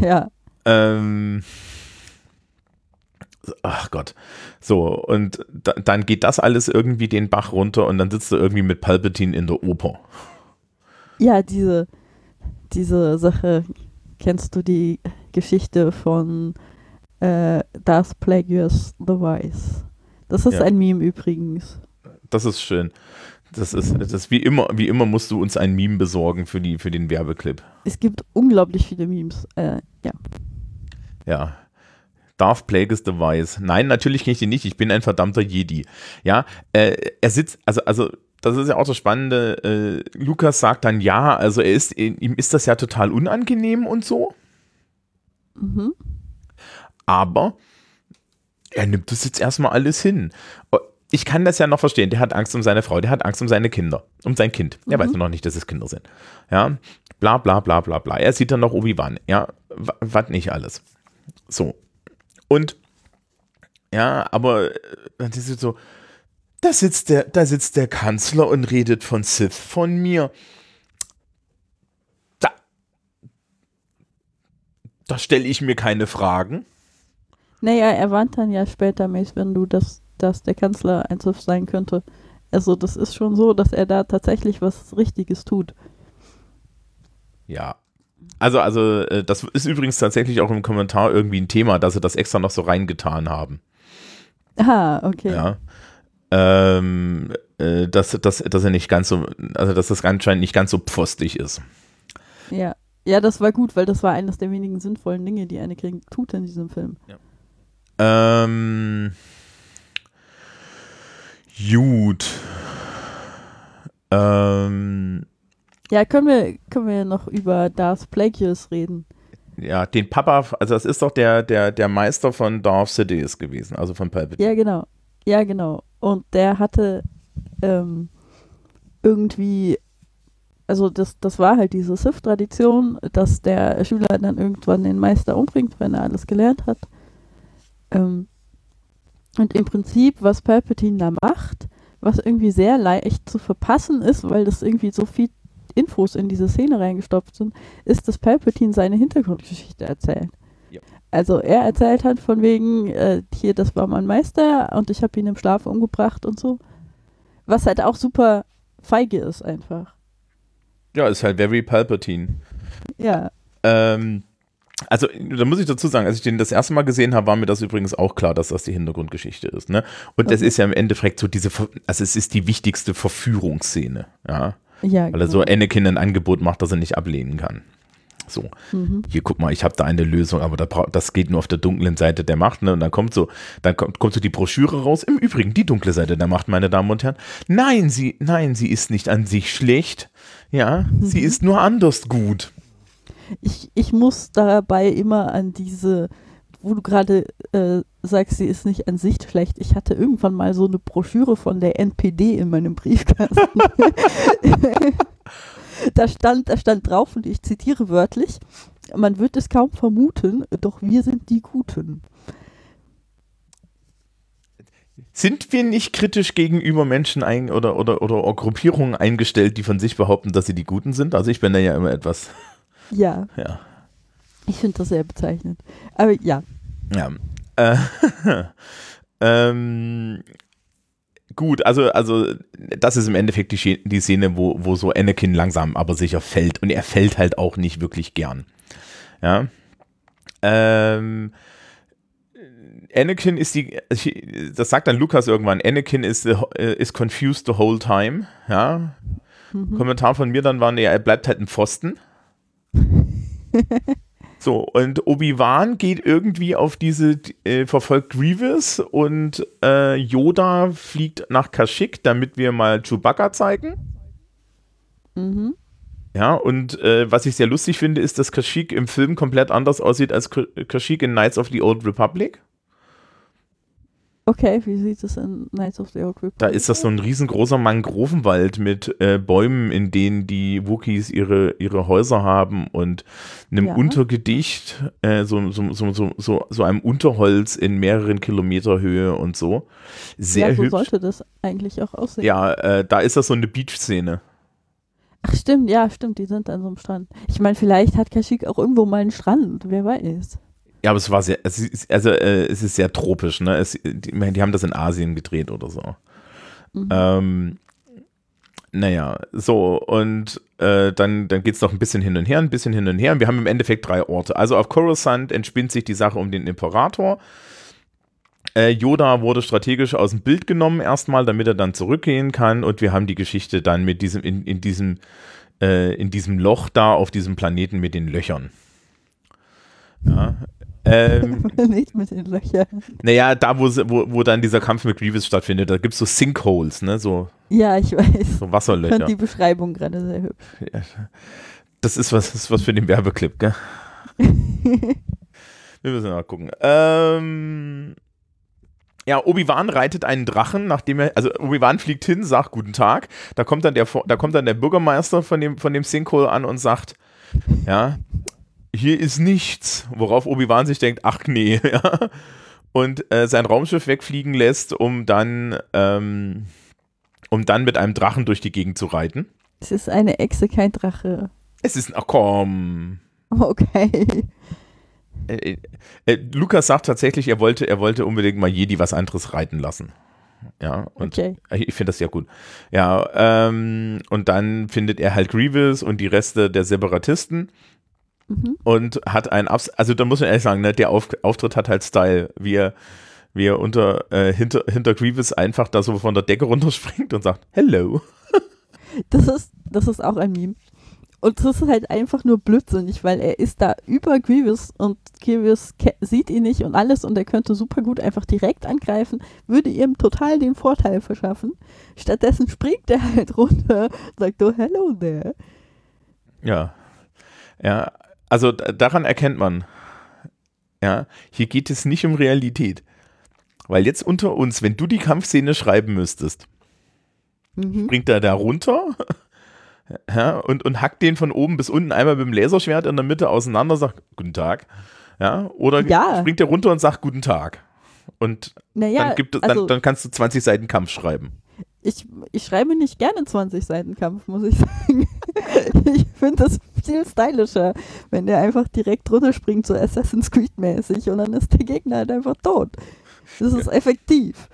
Ja. Ähm, ach Gott. So, und da, dann geht das alles irgendwie den Bach runter und dann sitzt du irgendwie mit Palpatine in der Oper. Ja, diese, diese Sache, kennst du die Geschichte von äh, Darth Plagueis the Wise? Das ist ja. ein Meme übrigens. Das ist schön. Das ist, das wie immer, wie immer musst du uns ein Meme besorgen für, die, für den Werbeclip. Es gibt unglaublich viele Memes, äh, ja. Ja, Darth Plagueis the Wise. Nein, natürlich kenne ich den nicht. Ich bin ein verdammter Jedi. Ja, äh, er sitzt, also, also, das ist ja auch das Spannende. Äh, Lukas sagt dann ja, also er ist, ihm ist das ja total unangenehm und so. Mhm. Aber er nimmt das jetzt erstmal alles hin. Oh, ich kann das ja noch verstehen. Der hat Angst um seine Frau, der hat Angst um seine Kinder, um sein Kind. Er mhm. weiß noch nicht, dass es Kinder sind. Ja, bla bla bla bla bla. Er sieht dann noch Obi-Wan. Ja, was nicht alles. So, und ja, aber äh, dann ist es so, da sitzt der, da sitzt der Kanzler und redet von Sith von mir. Da, da stelle ich mir keine Fragen. Naja, er warnt dann ja später, Mace, wenn du das, dass der Kanzler ein Sith sein könnte. Also das ist schon so, dass er da tatsächlich was Richtiges tut. Ja. Also, also, äh, das ist übrigens tatsächlich auch im Kommentar irgendwie ein Thema, dass sie das extra noch so reingetan haben. Ah, okay. Ja. Ähm, äh, dass, dass, dass er nicht ganz so, also dass das anscheinend nicht ganz so pfostig ist. Ja. Ja, das war gut, weil das war eines der wenigen sinnvollen Dinge, die eine kriegen tut in diesem Film. Ähm, gut. Ähm, Ja, können wir, können wir noch über Darth Plagueis reden? ja, den Papa, also das ist doch der, der, der Meister von Darth Sidious gewesen, also von Palpatine. Ja, genau. Ja, genau. Und der hatte ähm, irgendwie, also das, das war halt diese Sith-Tradition, dass der Schüler dann irgendwann den Meister umbringt, wenn er alles gelernt hat. Ähm, und im Prinzip, was Palpatine da macht, was irgendwie sehr leicht zu verpassen ist, weil das irgendwie so viel Infos in diese Szene reingestopft sind, ist, dass Palpatine seine Hintergrundgeschichte erzählt. Ja. Also er erzählt halt von wegen, äh, hier, das war mein Meister und ich habe ihn im Schlaf umgebracht und so. Was halt auch super feige ist einfach. Ja, ist halt very Palpatine. Ja, Ähm, also, da muss ich dazu sagen, als ich den das erste Mal gesehen habe, war mir das übrigens auch klar, dass das die Hintergrundgeschichte ist. Ne? Und das Okay. ist ja im Endeffekt so diese, also es ist die wichtigste Verführungsszene, ja. Ja. Weil er so Anakin ein Angebot macht, das er nicht ablehnen kann. So, Mhm. hier guck mal, ich habe da eine Lösung, aber da das geht nur auf der dunklen Seite der Macht. Ne? Und dann kommt so, dann kommt, kommt so die Broschüre raus. Im Übrigen, die dunkle Seite der Macht, meine Damen und Herren. Nein, sie, nein, sie ist nicht an sich schlecht. Ja, sie Mhm. ist nur anders gut. Ich, ich muss dabei immer an diese, wo du gerade äh, sagst, sie ist nicht an sich schlecht. Ich hatte irgendwann mal so eine Broschüre von der NPD in meinem Briefkasten. da, stand, da stand drauf, und ich zitiere wörtlich, man wird es kaum vermuten, doch wir sind die Guten. Sind wir nicht kritisch gegenüber Menschen ein oder, oder, oder Gruppierungen eingestellt, die von sich behaupten, dass sie die Guten sind? Also ich bin da ja immer etwas, Ja, ja. Ich finde das sehr bezeichnend. Aber ja, Ja. Äh, ähm, gut, also, also das ist im Endeffekt die, die Szene, wo, wo so Anakin langsam aber sicher fällt. Und er fällt halt auch nicht wirklich gern. Ja. Ähm, Anakin ist die, das sagt dann Lukas irgendwann, Anakin ist, the, ist confused the whole time. Ja. Mhm. Kommentar von mir dann war, nee, er bleibt halt ein Pfosten. So, und Obi-Wan geht irgendwie auf diese, äh, verfolgt Grievous und äh, Yoda fliegt nach Kashyyyk, damit wir mal Chewbacca zeigen. mhm. Ja, und äh, was ich sehr lustig finde, ist, dass Kashyyyk im Film komplett anders aussieht als Kashyyyk in Knights of the Old Republic. Okay, wie sieht es in Knights of the Old Republic Da ist das so ein riesengroßer Mangrovenwald mit äh, Bäumen, in denen die Wookies ihre, ihre Häuser haben und einem Ja. Untergedicht, äh, so, so, so, so, so, einem Unterholz in mehreren Kilometer Höhe und so. Sehr ja, so hübsch. sollte das eigentlich auch aussehen. Ja, äh, da ist das so eine Beach-Szene. Ach stimmt, ja, stimmt, die sind an so einem Strand. Ich meine, vielleicht hat Kashyyyk auch irgendwo mal einen Strand, wer weiß. Ja, aber es war sehr, es ist, also äh, es ist sehr tropisch, ne? Es, die, die haben das in Asien gedreht oder so. Mhm. Ähm, naja, so, und äh, dann, dann geht es noch ein bisschen hin und her, ein bisschen hin und her. Und wir haben im Endeffekt drei Orte. Also auf Coruscant entspinnt sich die Sache um den Imperator. Äh, Yoda wurde strategisch aus dem Bild genommen erstmal, damit er dann zurückgehen kann. Und wir haben die Geschichte dann mit diesem, in, in diesem, äh, in diesem Loch da auf diesem Planeten mit den Löchern. Ja. Ähm, Nicht mit den Löchern. naja, da, wo, wo, wo dann dieser Kampf mit Grievous stattfindet, da gibt es so Sinkholes, ne? So, Ja, ich weiß. so Ich fand Wasserlöcher. die Beschreibung gerade sehr hübsch. Das ist was, das ist was für den Werbeclip, gell? Wir müssen mal gucken. Ähm, ja, Obi-Wan reitet einen Drachen, nachdem er, also Obi-Wan fliegt hin, sagt Guten Tag. Da kommt dann der, da kommt dann der Bürgermeister von dem, von dem Sinkhole an und sagt, ja, hier ist nichts. Worauf Obi-Wan sich denkt, ach nee, ja. und äh, sein Raumschiff wegfliegen lässt, um dann, ähm, um dann mit einem Drachen durch die Gegend zu reiten. Es ist eine Echse, kein Drache. Es ist, ach komm. Okay. Äh, äh, äh, Lukas sagt tatsächlich, er wollte, er wollte unbedingt mal Jedi was anderes reiten lassen. Ja, und Okay. ich finde das sehr gut. Ja, ähm, und dann findet er halt Grievous und die Reste der Separatisten Mhm. und hat einen Abs also da muss man ehrlich sagen, ne, der Auf Auftritt hat halt Style, wie er, wie er unter, äh, hinter, hinter Grievous einfach da so von der Decke runterspringt und sagt, hello. Das ist, das ist auch ein Meme. Und das ist halt einfach nur blödsinnig, weil er ist da über Grievous und Grievous sieht ihn nicht und alles und er könnte super gut einfach direkt angreifen, würde ihm total den Vorteil verschaffen. Stattdessen springt er halt runter und sagt, oh, hello there. Ja. Ja, also daran erkennt man, ja, hier geht es nicht um Realität. Weil jetzt unter uns, wenn du die Kampfszene schreiben müsstest, Mhm. springt er da runter ja, und, und hackt den von oben bis unten einmal mit dem Laserschwert in der Mitte auseinander, sagt Guten Tag. Ja, oder Ja. springt er runter und sagt Guten Tag. Und Naja, dann, gibt dann, also dann kannst du 20 Seiten Kampf schreiben. ich, ich schreibe nicht gerne 20 Seiten Kampf, muss ich sagen. ich finde das viel stylischer, wenn der einfach direkt runterspringt, so Assassin's Creed mäßig und dann ist der Gegner halt einfach tot. Das ist effektiv.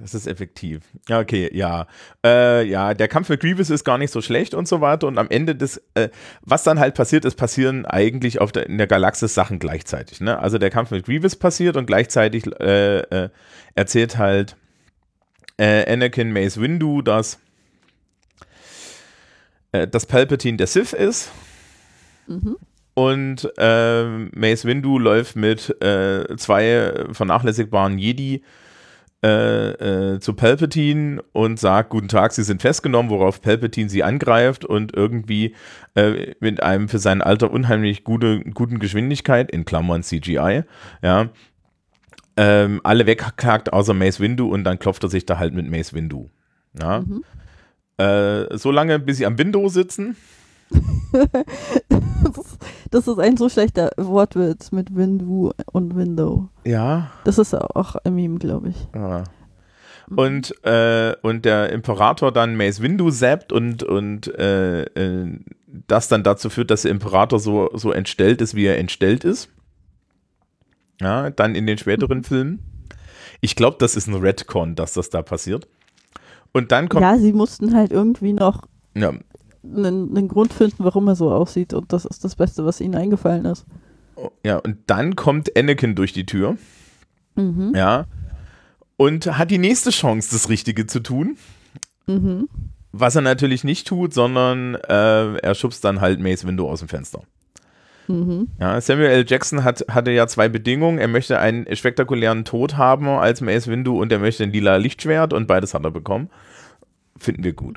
Das ist effektiv. Ja, okay, ja. Äh, ja, der Kampf mit Grievous ist gar nicht so schlecht und so weiter. Und am Ende des, äh, was dann halt passiert ist, passieren eigentlich auf der, in der Galaxis Sachen gleichzeitig. Ne? Also der Kampf mit Grievous passiert und gleichzeitig äh, äh, erzählt halt äh, Anakin Mace Windu, dass, äh, dass Palpatine der Sith ist. Mhm. Und äh, Mace Windu läuft mit äh, zwei vernachlässigbaren Jedi äh, äh, zu Palpatine und sagt, guten Tag, Sie sind festgenommen, worauf Palpatine sie angreift und irgendwie mit einem für sein Alter unheimlich gute, guten Geschwindigkeit, in Klammern CGI, ja, ähm, alle wegkackt außer Mace Windu und dann klopft er sich da halt mit Mace Windu. Ja. Mhm. Äh, so lange, bis sie am Window sitzen. Das ist, das ist ein so schlechter Wortwitz mit Windu und Window. Ja. Das ist auch ein Meme, glaube ich. Ja. Und, äh, und der Imperator dann Mace Windu zappt und, und äh, äh, das dann dazu führt, dass der Imperator so, so entstellt ist, wie er entstellt ist. Ja, dann in den späteren Filmen. Ich glaube, das ist ein Redcon, dass das da passiert. Und dann kommt. Ja, sie mussten halt irgendwie noch Ja, einen, einen Grund finden, warum er so aussieht. Und das ist das Beste, was ihnen eingefallen ist. ja, und dann kommt Anakin durch die Tür. Mhm. Ja. Und hat die nächste Chance, das Richtige zu tun. Mhm. Was er natürlich nicht tut, sondern äh, er schubst dann halt Mace Windu aus dem Fenster. Mhm. Ja, Samuel L. Jackson hat, hatte ja zwei Bedingungen. Er möchte einen spektakulären Tod haben als Mace Windu und er möchte ein lila Lichtschwert und beides hat er bekommen. Finden wir gut.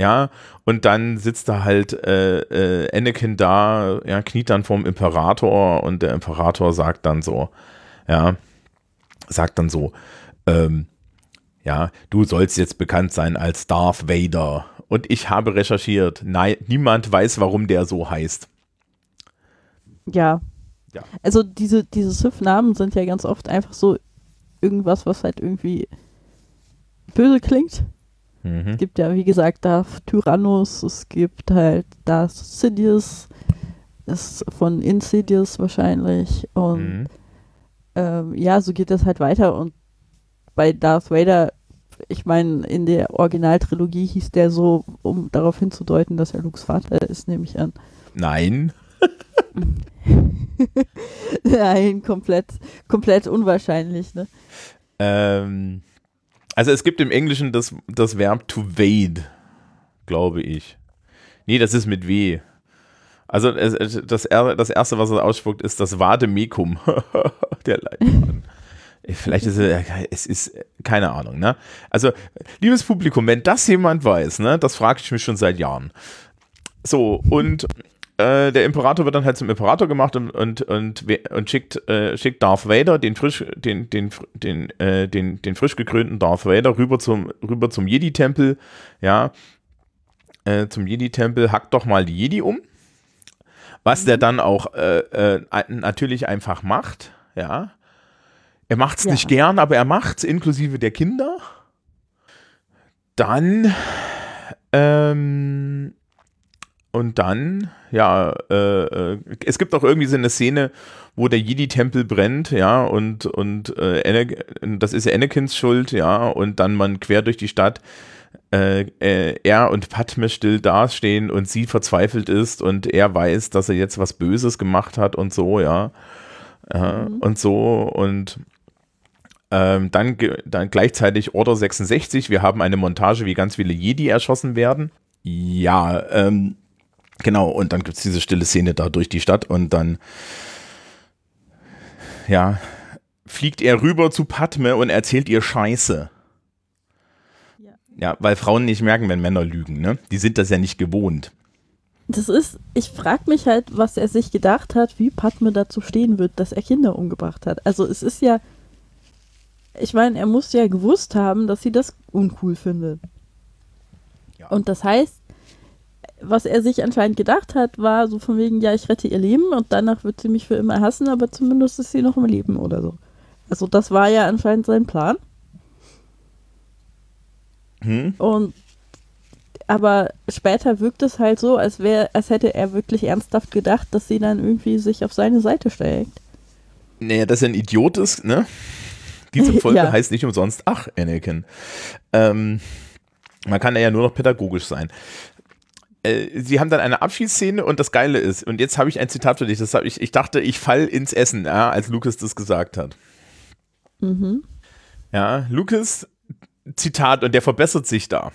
Ja, und dann sitzt da halt äh, äh, Anakin da, ja, kniet dann vorm Imperator und der Imperator sagt dann so, ja, sagt dann so, ähm, ja, du sollst jetzt bekannt sein als Darth Vader. Und ich habe recherchiert, nein, niemand weiß, warum der so heißt. Ja. Ja. Also diese, diese Sith-Namen sind ja ganz oft einfach so irgendwas, was halt irgendwie böse klingt. Mhm. Es gibt ja, wie gesagt, Darth Tyrannus, es gibt halt Darth Sidious, ist von Insidious wahrscheinlich. Und Mhm. ähm, ja, so geht das halt weiter. Und bei Darth Vader, ich meine, in der Originaltrilogie hieß der so, um darauf hinzudeuten, dass er Lukes Vater ist, nehme ich an. Nein. Nein, komplett, komplett unwahrscheinlich, ne? Ähm, also es gibt im Englischen das, das Verb to wade, glaube ich. Nee, das ist mit W. Also das, das erste, was er ausspuckt, ist das Vademecum. Der Leitfaden. Vielleicht ist es, es ist, keine Ahnung, ne? Also, liebes Publikum, wenn das jemand weiß, ne, das frage ich mich schon seit Jahren. So, und äh, der Imperator wird dann halt zum Imperator gemacht und, und, und, und schickt, äh, schickt Darth Vader, den frisch, den, den, den, äh, den, den frisch gekrönten Darth Vader, rüber zum, rüber zum Jedi-Tempel, ja, äh, zum Jedi-Tempel, hackt doch mal die Jedi um. Was der dann auch äh, natürlich einfach macht, ja. Er macht es Ja. nicht gern, aber er macht's, inklusive der Kinder. Dann, ähm, und dann, ja, äh, äh, es gibt auch irgendwie so eine Szene, wo der Jedi-Tempel brennt, ja, und, und äh, das ist ja Anakins Schuld, ja, und dann man quer durch die Stadt äh, äh, er und Padme still dastehen und sie verzweifelt ist und er weiß, dass er jetzt was Böses gemacht hat und so, ja. Äh, Und so und ähm, dann, dann gleichzeitig Order 66. Wir haben eine Montage, wie ganz viele Jedi erschossen werden. Ja, ähm, genau. Und dann gibt es diese stille Szene da durch die Stadt und dann, ja, fliegt er rüber zu Padme und erzählt ihr Scheiße. Ja. Ja, weil Frauen nicht merken, wenn Männer lügen, ne? Die sind das ja nicht gewohnt. Das ist, ich frage mich halt, was er sich gedacht hat, wie Padme dazu stehen wird, dass er Kinder umgebracht hat. Also es ist ja, ich meine, er muss ja gewusst haben, dass sie das uncool findet. Ja. Und das heißt, was er sich anscheinend gedacht hat, war so von wegen, ja, ich rette ihr Leben und danach wird sie mich für immer hassen, aber zumindest ist sie noch im Leben oder so. Also das war ja anscheinend sein Plan. Hm? Und aber später wirkt es halt so, als wäre, als hätte er wirklich ernsthaft gedacht, dass sie dann irgendwie sich auf seine Seite stellt. Naja, dass er ein Idiot ist, ne? Diese Folge Ja. heißt nicht umsonst, ach, Anakin. Ähm, man kann ja nur noch pädagogisch sein. Äh, Sie haben dann eine Abschiedsszene und das Geile ist, und jetzt habe ich ein Zitat für dich, das ich, ich dachte, ich fall ins Essen, ja, als Lucas das gesagt hat. Mhm. Ja, Lucas, Zitat, und der verbessert sich da.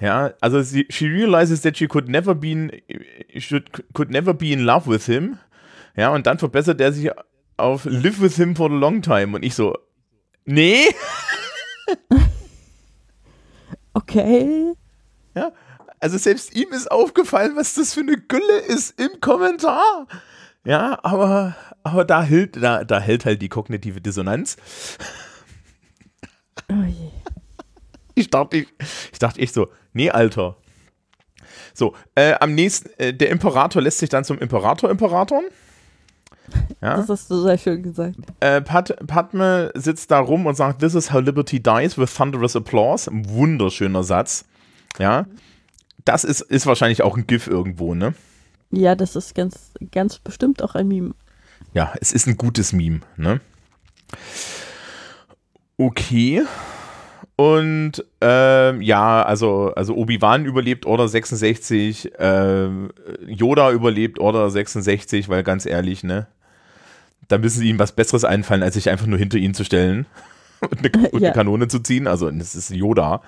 Ja, also sie, she realizes that she could never be in, should, could never be in love with him. Ja, und dann verbessert er sich auf live with him for a long time. Und ich so, nee. Okay. Ja, also selbst ihm ist aufgefallen, was das für eine Gülle ist im Kommentar. Ja, aber, aber da hält, da, da hält halt die kognitive Dissonanz. Oh je. Ich dachte, ich, ich dachte echt so, nee, Alter. So, äh, am nächsten, äh, der Imperator lässt sich dann zum Imperator Imperatorn. Ja, Das hast du sehr schön gesagt. äh, Pat, Padme sitzt da rum und sagt, this is how liberty dies with thunderous applause. Ein wunderschöner Satz. Ja, das ist, ist wahrscheinlich auch ein GIF irgendwo, ne? Ja, das ist ganz, ganz bestimmt auch ein Meme. Ja, es ist ein gutes Meme, ne? Okay. Und ähm, ja, also, also Obi-Wan überlebt Order 66, ähm, Yoda überlebt Order 66, weil ganz ehrlich, ne? Da müssen sie ihm was Besseres einfallen, als sich einfach nur hinter ihn zu stellen und eine, und Ja. eine Kanone zu ziehen. Also, das ist Yoda.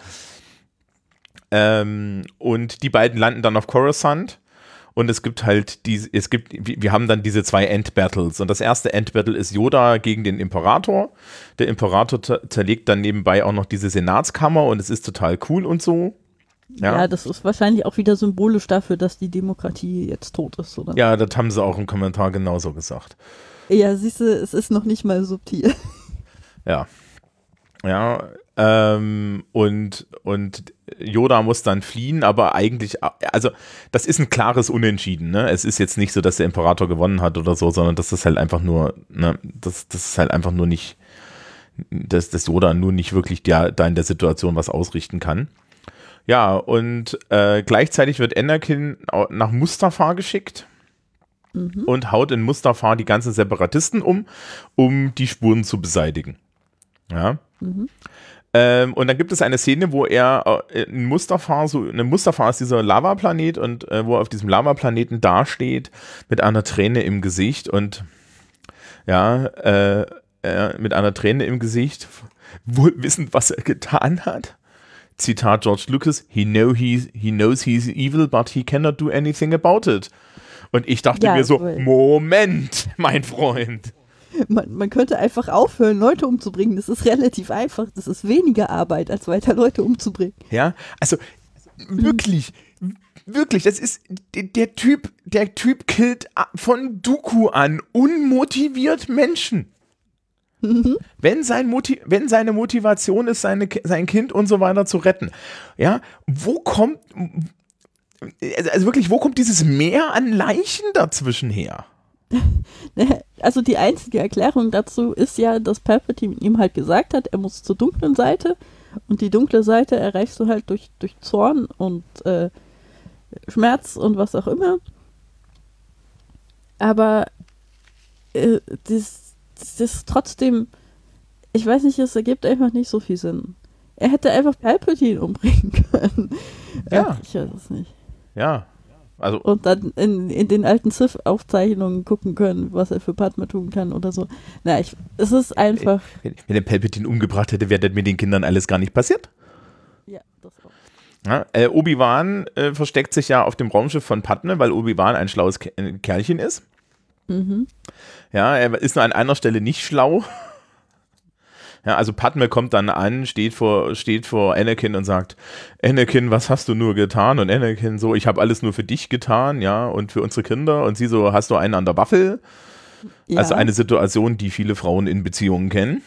Ähm, und die beiden landen dann auf Coruscant. Und es gibt halt diese, es gibt, wir haben dann diese zwei Endbattles. Und das erste Endbattle ist Yoda gegen den Imperator. Der Imperator zer- zerlegt dann nebenbei auch noch diese Senatskammer und es ist total cool und so. Ja. Ja, das ist wahrscheinlich auch wieder symbolisch dafür, dass die Demokratie jetzt tot ist, oder? ja das haben sie auch im Kommentar genauso gesagt. Ja, siehst du, es ist noch nicht mal subtil. Ja. Ja, ähm, und, und Yoda muss dann fliehen, aber eigentlich, also das ist ein klares Unentschieden, ne? Es ist jetzt nicht so, dass der Imperator gewonnen hat oder so, sondern dass das halt einfach nur, ne, das, das ist halt einfach nur nicht, dass, dass Yoda nur nicht wirklich der, da in der Situation was ausrichten kann. Ja, und äh, gleichzeitig wird Anakin nach Mustafa geschickt und haut in Mustafa die ganzen Separatisten um, um die Spuren zu beseitigen. Ja. Ähm, und dann gibt es eine Szene, wo er äh, in Mustafa, so, eine Mustafa ist dieser Lavaplanet und äh, wo er auf diesem Lavaplaneten dasteht mit einer Träne im Gesicht und ja, äh, äh, mit einer Träne im Gesicht, wohl wissend, was er getan hat. Zitat George Lucas, he, know he, he knows he's evil, but he cannot do anything about it. Und ich dachte Ja, mir so, wohl. Moment, mein Freund. Man, man könnte einfach aufhören, Leute umzubringen. Das ist relativ einfach. Das ist weniger Arbeit, als weiter Leute umzubringen. Ja, also wirklich, wirklich, das ist der, Typ, der Typ killt von Dooku an unmotiviert Menschen. Wenn, sein Moti wenn seine Motivation ist, seine, sein Kind und so weiter zu retten, ja, wo kommt, also also wirklich, wo kommt dieses Meer an Leichen dazwischen her? Ne, also die einzige Erklärung dazu ist ja, dass Palpatine ihm halt gesagt hat, er muss zur dunklen Seite und die dunkle Seite erreichst du halt durch, durch Zorn und äh, Schmerz und was auch immer. Aber äh, das, das ist trotzdem, ich weiß nicht, es ergibt einfach nicht so viel Sinn. Er hätte einfach Palpatine umbringen können. Ja. Ich weiß es nicht. Ja. Also, Und dann in, in den alten Sith-Aufzeichnungen gucken können, was er für Padme tun kann oder so. Na, ich, es ist einfach. wenn wenn der Palpatine umgebracht hätte, wäre das mit den Kindern alles gar nicht passiert. Ja, das auch. Ja, äh, Obi-Wan äh, versteckt sich ja auf dem Raumschiff von Padme, weil Obi-Wan ein schlaues äh, Kerlchen ist. Mhm. Ja, er ist nur an einer Stelle nicht schlau. Ja, also Padme kommt dann an, steht vor, steht vor Anakin und sagt, Anakin, was hast du nur getan? Und Anakin so, ich habe alles nur für dich getan, ja, und für unsere Kinder. Und sie so, hast du einen an der Waffel? Ja, Also eine Situation, die viele Frauen in Beziehungen kennen.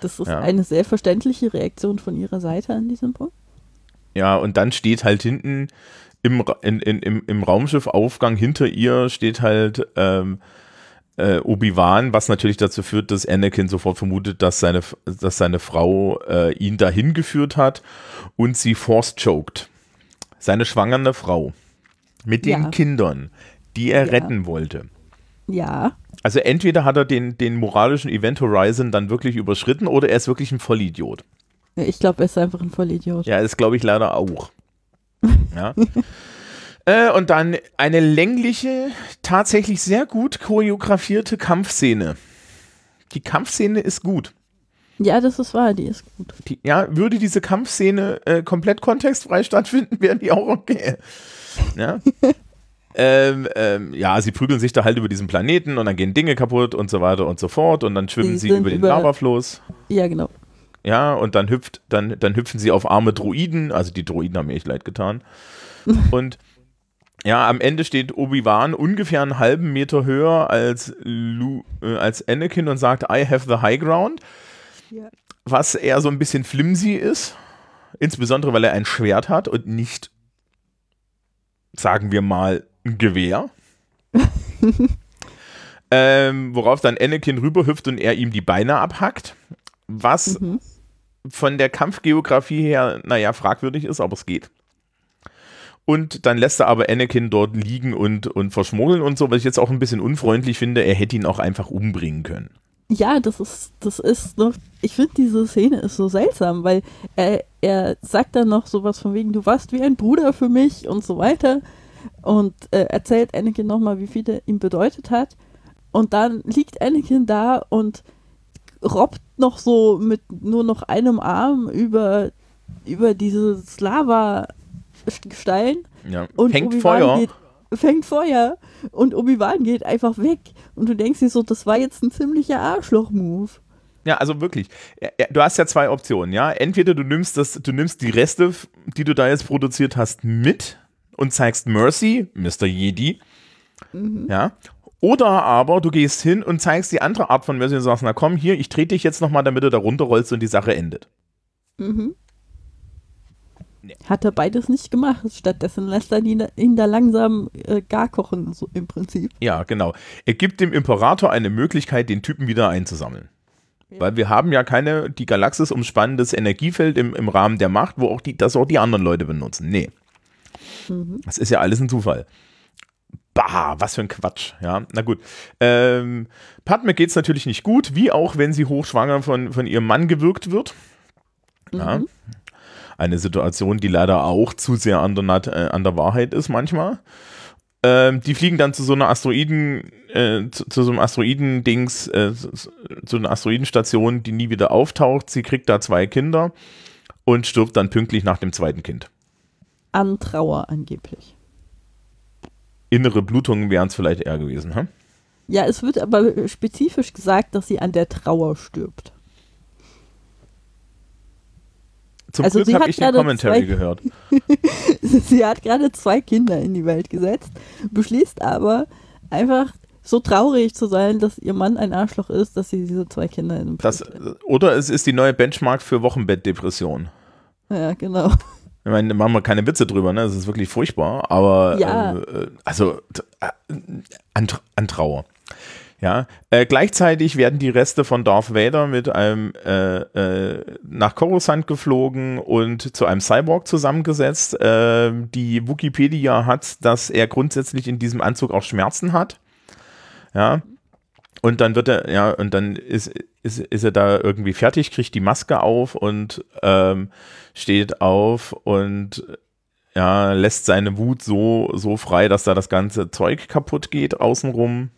das ist ja. eine sehr verständliche Reaktion von ihrer Seite an diesem Punkt. Ja, und dann steht halt hinten im, in, in, im, im Raumschiffaufgang hinter ihr steht halt ähm, äh, Obi-Wan, was natürlich dazu führt, dass Anakin sofort vermutet, dass seine, dass seine Frau äh, ihn dahin geführt hat und sie force-choked. Seine schwangere Frau mit den Ja. Kindern, die er Ja. retten wollte. Ja, Also entweder hat er den, den moralischen Event Horizon dann wirklich überschritten oder er ist wirklich ein Vollidiot. ich glaube, er ist einfach ein Vollidiot. Ja, das glaube ich leider auch. Ja. äh, und dann eine längliche, tatsächlich sehr gut choreografierte Kampfszene. Die Kampfszene ist gut. Ja, das ist wahr, die ist gut. Die, ja, würde diese Kampfszene äh, komplett kontextfrei stattfinden, wäre die auch okay. Ja. ähm, ähm, ja, sie prügeln sich da halt über diesen Planeten und dann gehen Dinge kaputt und so weiter und so fort und dann schwimmen Sie sie, über den über- Lavafloß. Ja, genau. Ja, und dann hüpft, dann, dann hüpfen sie auf arme Droiden, also die Droiden haben mir echt leid getan. und ja, am Ende steht Obi-Wan ungefähr einen halben Meter höher als, Lu, äh, als Anakin und sagt, I have the high ground, Ja. was eher so ein bisschen flimsy ist, insbesondere weil er ein Schwert hat und nicht, sagen wir mal, ein Gewehr. ähm, worauf dann Anakin rüberhüpft und er ihm die Beine abhackt, was Mhm. von der Kampfgeografie her, naja, fragwürdig ist, aber es geht. Und dann lässt er aber Anakin dort liegen und, und verschmuggeln und so, was ich jetzt auch ein bisschen unfreundlich finde. Er hätte ihn auch einfach umbringen können. Ja, das ist, das ist noch, ich finde diese Szene ist so seltsam, weil er, er sagt dann noch sowas von wegen, du warst wie ein Bruder für mich und so weiter und äh, erzählt Anakin nochmal, wie viel er ihm bedeutet hat und dann liegt Anakin da und robbt noch so mit nur noch einem Arm über, über dieses Lava-Gestein Ja. und Fängt Feuer. Geht, fängt Feuer und Obi-Wan geht einfach weg. Und du denkst dir so, das war jetzt ein ziemlicher Arschloch-Move. Ja, also wirklich. Du hast ja zwei Optionen, ja. Entweder du nimmst das, du nimmst die Reste, die du da jetzt produziert hast, mit und zeigst Mercy, Mr. Jedi. Ja. Oder aber du gehst hin und zeigst die andere Art von Mercy und sagst, na komm, hier, ich trete dich jetzt nochmal, damit du da runterrollst und die Sache endet. Mhm. Nee. Hat er beides nicht gemacht. Stattdessen lässt er ihn, ihn da langsam äh, gar kochen, so im Prinzip. Ja, genau. Er gibt dem Imperator eine Möglichkeit, den Typen wieder einzusammeln. Weil wir haben ja keine, die Galaxis umspannendes Energiefeld im, im Rahmen der Macht, wo auch die, das auch die anderen Leute benutzen. Nee. Mhm. Das ist ja alles ein Zufall. Bah, was für ein Quatsch. Ja, na gut. Ähm, Padme geht es natürlich nicht gut, wie auch wenn sie hochschwanger von, von ihrem Mann gewirkt wird. Ja. Mhm. Eine Situation, die leider auch zu sehr an der, Nat äh, an der Wahrheit ist manchmal. Ähm, die fliegen dann zu so einer Asteroiden, äh, zu, zu so einem Asteroiden-Dings, äh, zu, zu einer Asteroidenstation, die nie wieder auftaucht. Sie kriegt da zwei Kinder und stirbt dann pünktlich nach dem zweiten Kind. An Trauer angeblich. Innere Blutungen wären es vielleicht eher gewesen. Hm? Ja, es wird aber spezifisch gesagt, dass sie an der Trauer stirbt. Zum Also Glück habe ich den Commentary gehört. sie hat gerade zwei Kinder in die Welt gesetzt, beschließt aber einfach so traurig zu sein, dass ihr Mann ein Arschloch ist, dass sie diese zwei Kinder in den Das, oder es ist die neue Benchmark für Wochenbettdepression. Ja, genau. Ich meine, machen wir keine Witze drüber, ne? Das ist wirklich furchtbar, aber Ja. äh, also äh, an, an Trauer. Ja, äh, gleichzeitig werden die Reste von Darth Vader mit einem äh, äh, nach Coruscant geflogen und zu einem Cyborg zusammengesetzt. Äh, die Wikipedia hat, dass er grundsätzlich in diesem Anzug auch Schmerzen hat. Ja. Und dann wird er, ja, und dann ist, ist, ist er da irgendwie fertig, kriegt die Maske auf und ähm, steht auf und ja, lässt seine Wut so, so frei, dass da das ganze Zeug kaputt geht außenrum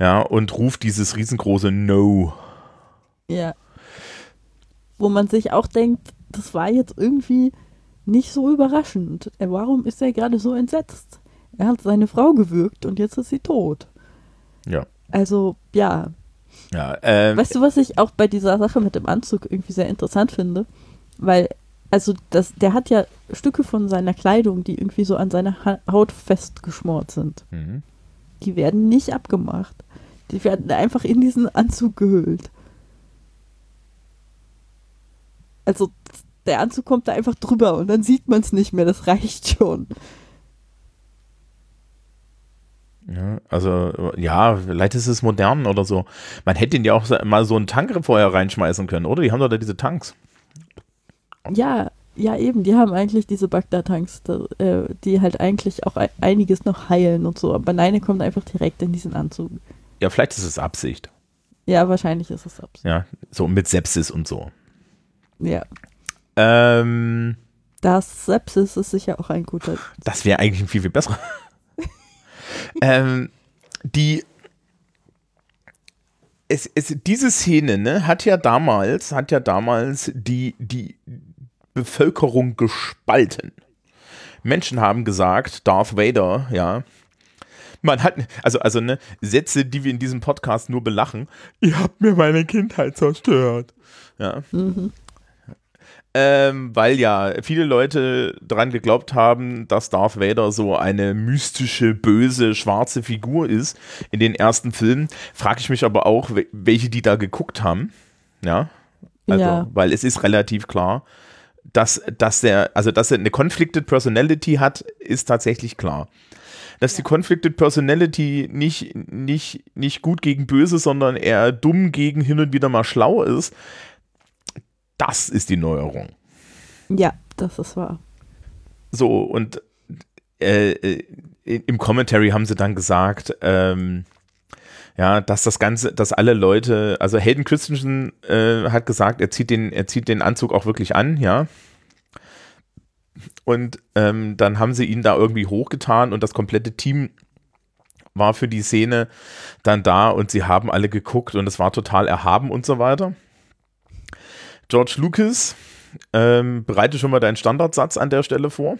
ja, und ruft dieses riesengroße No. Ja. Wo man sich auch denkt, das war jetzt irgendwie nicht so überraschend. Äh, warum ist er gerade so entsetzt? Er hat seine Frau gewürgt und jetzt ist sie tot. Ja. Also, ja. Ja, ähm, Weißt du, was ich auch bei dieser Sache mit dem Anzug irgendwie sehr interessant finde? Weil, also, das, der hat ja Stücke von seiner Kleidung, die irgendwie so an seiner Ha- Haut festgeschmort sind. mhm. Die werden nicht abgemacht. Die werden einfach in diesen Anzug gehüllt. Also der Anzug kommt da einfach drüber und dann sieht man es nicht mehr. Das reicht schon. ja, also, ja, vielleicht ist es modern oder so. Man hätte ihn ja auch mal so einen Tank vorher reinschmeißen können, oder? Die haben doch da diese Tanks. Ja, ja eben. Die haben eigentlich diese Bagdad-Tanks, da- äh, die halt eigentlich auch ei- einiges noch heilen und so. Aber nein, er kommt einfach direkt in diesen Anzug. Ja, vielleicht ist es Absicht. Ja, wahrscheinlich ist es abs. Ja, so mit Sepsis und so. Ja. Ähm, Das Sepsis ist sicher auch ein guter. das wäre eigentlich ein viel, viel besserer. ähm, die es, es, diese Szene ne, hat ja damals, hat ja damals die, die Bevölkerung gespalten. Menschen haben gesagt, Darth Vader, ja. Man hat, also, also, ne, Sätze, die wir in diesem Podcast nur belachen. Ihr habt mir meine Kindheit zerstört. Ja. Mhm. Ähm, weil ja viele Leute dran geglaubt haben, dass Darth Vader so eine mystische, böse, schwarze Figur ist in den ersten Filmen. Frage ich mich aber auch, we- welche die da geguckt haben. Ja. Also, Ja. weil es ist relativ klar, dass, dass der, also dass er eine Conflicted Personality hat, ist tatsächlich klar. Dass die Conflicted Personality nicht, nicht, nicht gut gegen böse, sondern eher dumm gegen hin und wieder mal schlau ist, das ist die Neuerung. Ja, das ist wahr. So, und äh, äh, im Commentary haben sie dann gesagt, ähm, ja, dass das Ganze, dass alle Leute, also Hayden Christensen äh, hat gesagt, er zieht den, er zieht den Anzug auch wirklich an, ja. Und ähm, dann haben sie ihn da irgendwie hochgetan und das komplette Team war für die Szene dann da und sie haben alle geguckt und es war total erhaben und so weiter. George Lucas, ähm, bereite schon mal deinen Standardsatz an der Stelle vor.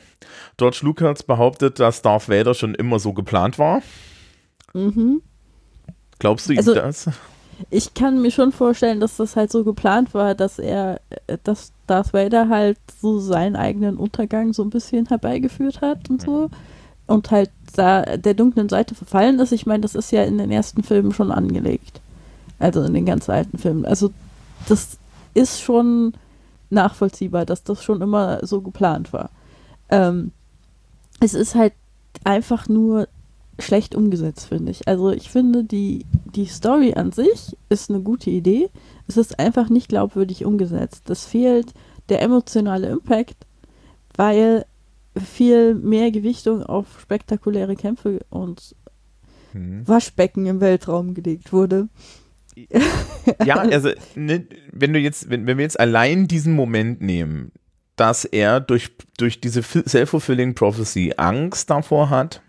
George Lucas behauptet, dass Darth Vader schon immer so geplant war. Mhm. Glaubst du ihm Also- das? Ich kann mir schon vorstellen, dass das halt so geplant war, dass er, äh, dass Darth Vader halt so seinen eigenen Untergang so ein bisschen herbeigeführt hat und so. Und halt da der dunklen Seite verfallen ist. Ich meine, das ist ja in den ersten Filmen schon angelegt. Also in den ganz alten Filmen. Also das ist schon nachvollziehbar, dass das schon immer so geplant war. Ähm, es ist halt einfach nur schlecht umgesetzt, finde ich. Also ich finde, die, die Story an sich ist eine gute Idee. Es ist einfach nicht glaubwürdig umgesetzt. Es fehlt der emotionale Impact, weil viel mehr Gewichtung auf spektakuläre Kämpfe und Hm. Waschbecken im Weltraum gelegt wurde. Ja, also, ne, wenn du jetzt, wenn, wenn wir jetzt allein diesen Moment nehmen, dass er durch, durch diese fi- self-fulfilling prophecy Angst davor hat,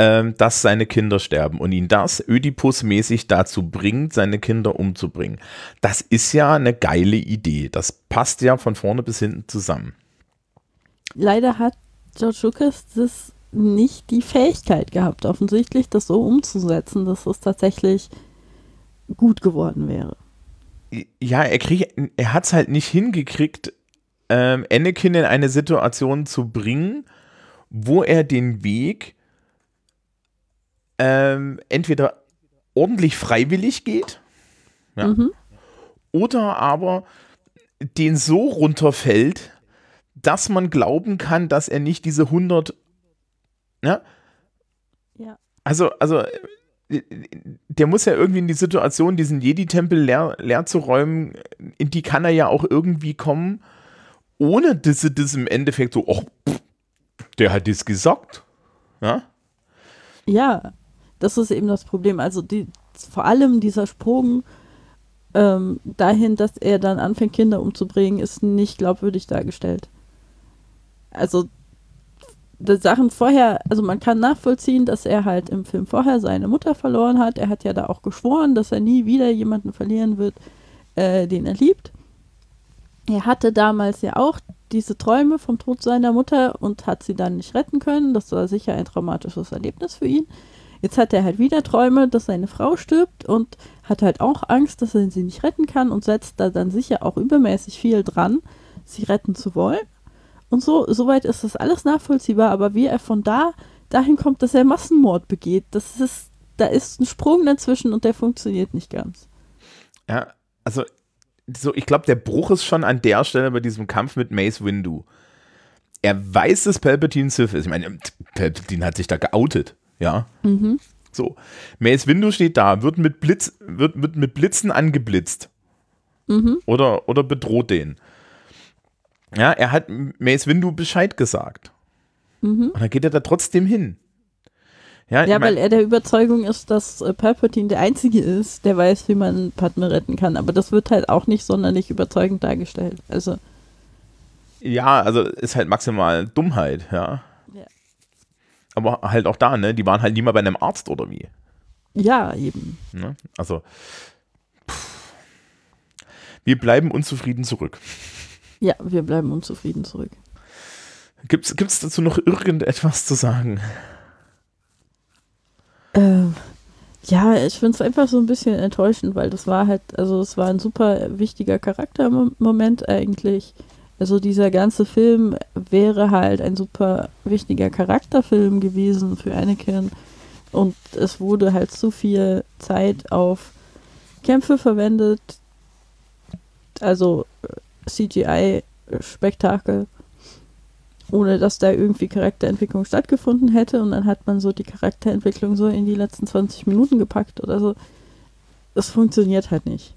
ähm, dass seine Kinder sterben und ihn das Ödipus-mäßig dazu bringt, seine Kinder umzubringen. Das ist ja eine geile Idee. Das passt ja von vorne bis hinten zusammen. Leider hat George Lucas das nicht die Fähigkeit gehabt, offensichtlich das so umzusetzen, dass es tatsächlich gut geworden wäre. Ja, er, krieg, er hat es halt nicht hingekriegt, ähm, Anakin in eine Situation zu bringen, wo er den Weg ähm, entweder ordentlich freiwillig geht Ja. Mhm. oder aber den so runterfällt, dass man glauben kann, dass er nicht diese 100 ne, Ja. Also, also, der muss ja irgendwie in die Situation, diesen Jedi-Tempel leer, leer zu räumen, in die kann er ja auch irgendwie kommen, ohne dass er das im Endeffekt so, ach, der hat das gesagt. Ja? Ja, das ist eben das Problem. Also die, vor allem dieser Sprung ähm, dahin, dass er dann anfängt, Kinder umzubringen, ist nicht glaubwürdig dargestellt. Also die Sachen vorher, also man kann nachvollziehen, dass er halt im Film vorher seine Mutter verloren hat. Er hat ja da auch geschworen, dass er nie wieder jemanden verlieren wird, äh, den er liebt. Er hatte damals ja auch diese Träume vom Tod seiner Mutter und hat sie dann nicht retten können. Das war sicher ein traumatisches Erlebnis für ihn. Jetzt hat er halt wieder Träume, dass seine Frau stirbt und hat halt auch Angst, dass er sie nicht retten kann und setzt da dann sicher auch übermäßig viel dran, sie retten zu wollen. Und so, soweit ist das alles nachvollziehbar, aber wie er von da dahin kommt, dass er Massenmord begeht, das ist, da ist ein Sprung dazwischen und der funktioniert nicht ganz. Ja, also so, ich glaube, der Bruch ist schon an der Stelle bei diesem Kampf mit Mace Windu. Er weiß, dass Palpatine Sith ist. Ich meine, Palpatine hat sich da geoutet, ja. Mhm. So, Mace Windu steht da, wird mit Blitz, wird, wird mit Blitzen angeblitzt. Mhm. Oder, oder bedroht den. Ja, er hat Mace Windu Bescheid gesagt. Mhm. Und dann geht er da trotzdem hin. Ja, ja weil er der Überzeugung ist, dass äh, Palpatine der Einzige ist, der weiß, wie man Padme retten kann. Aber das wird halt auch nicht sonderlich überzeugend dargestellt. Also. Ja, also ist halt maximal Dummheit, ja. Aber halt auch da, ne? Die waren halt nie mal bei einem Arzt oder wie. Ja, eben. Ne? Also. Pff. Wir bleiben unzufrieden zurück. Ja, wir bleiben unzufrieden zurück. Gibt es dazu noch irgendetwas zu sagen? Ähm, ja, ich finde es einfach so ein bisschen enttäuschend, weil das war halt, also es war ein super wichtiger Charaktermoment eigentlich. Also dieser ganze Film wäre halt ein super wichtiger Charakterfilm gewesen für Anakin. Und es wurde halt zu viel Zeit auf Kämpfe verwendet. Also CGI-Spektakel ohne dass da irgendwie Charakterentwicklung stattgefunden hätte und dann hat man so die Charakterentwicklung so in die letzten 20 Minuten gepackt oder so. Das funktioniert halt nicht.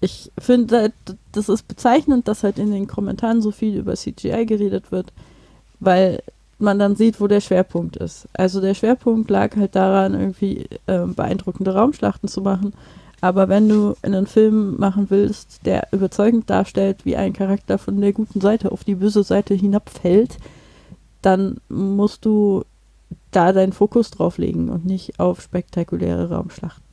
Ich finde, das ist bezeichnend, dass halt in den Kommentaren so viel über CGI geredet wird, weil man dann sieht, wo der Schwerpunkt ist. Also der Schwerpunkt lag halt daran, irgendwie äh, beeindruckende Raumschlachten zu machen aber wenn du einen Film machen willst, der überzeugend darstellt, wie ein Charakter von der guten Seite auf die böse Seite hinabfällt, dann musst du da deinen Fokus drauf legen und nicht auf spektakuläre Raumschlachten.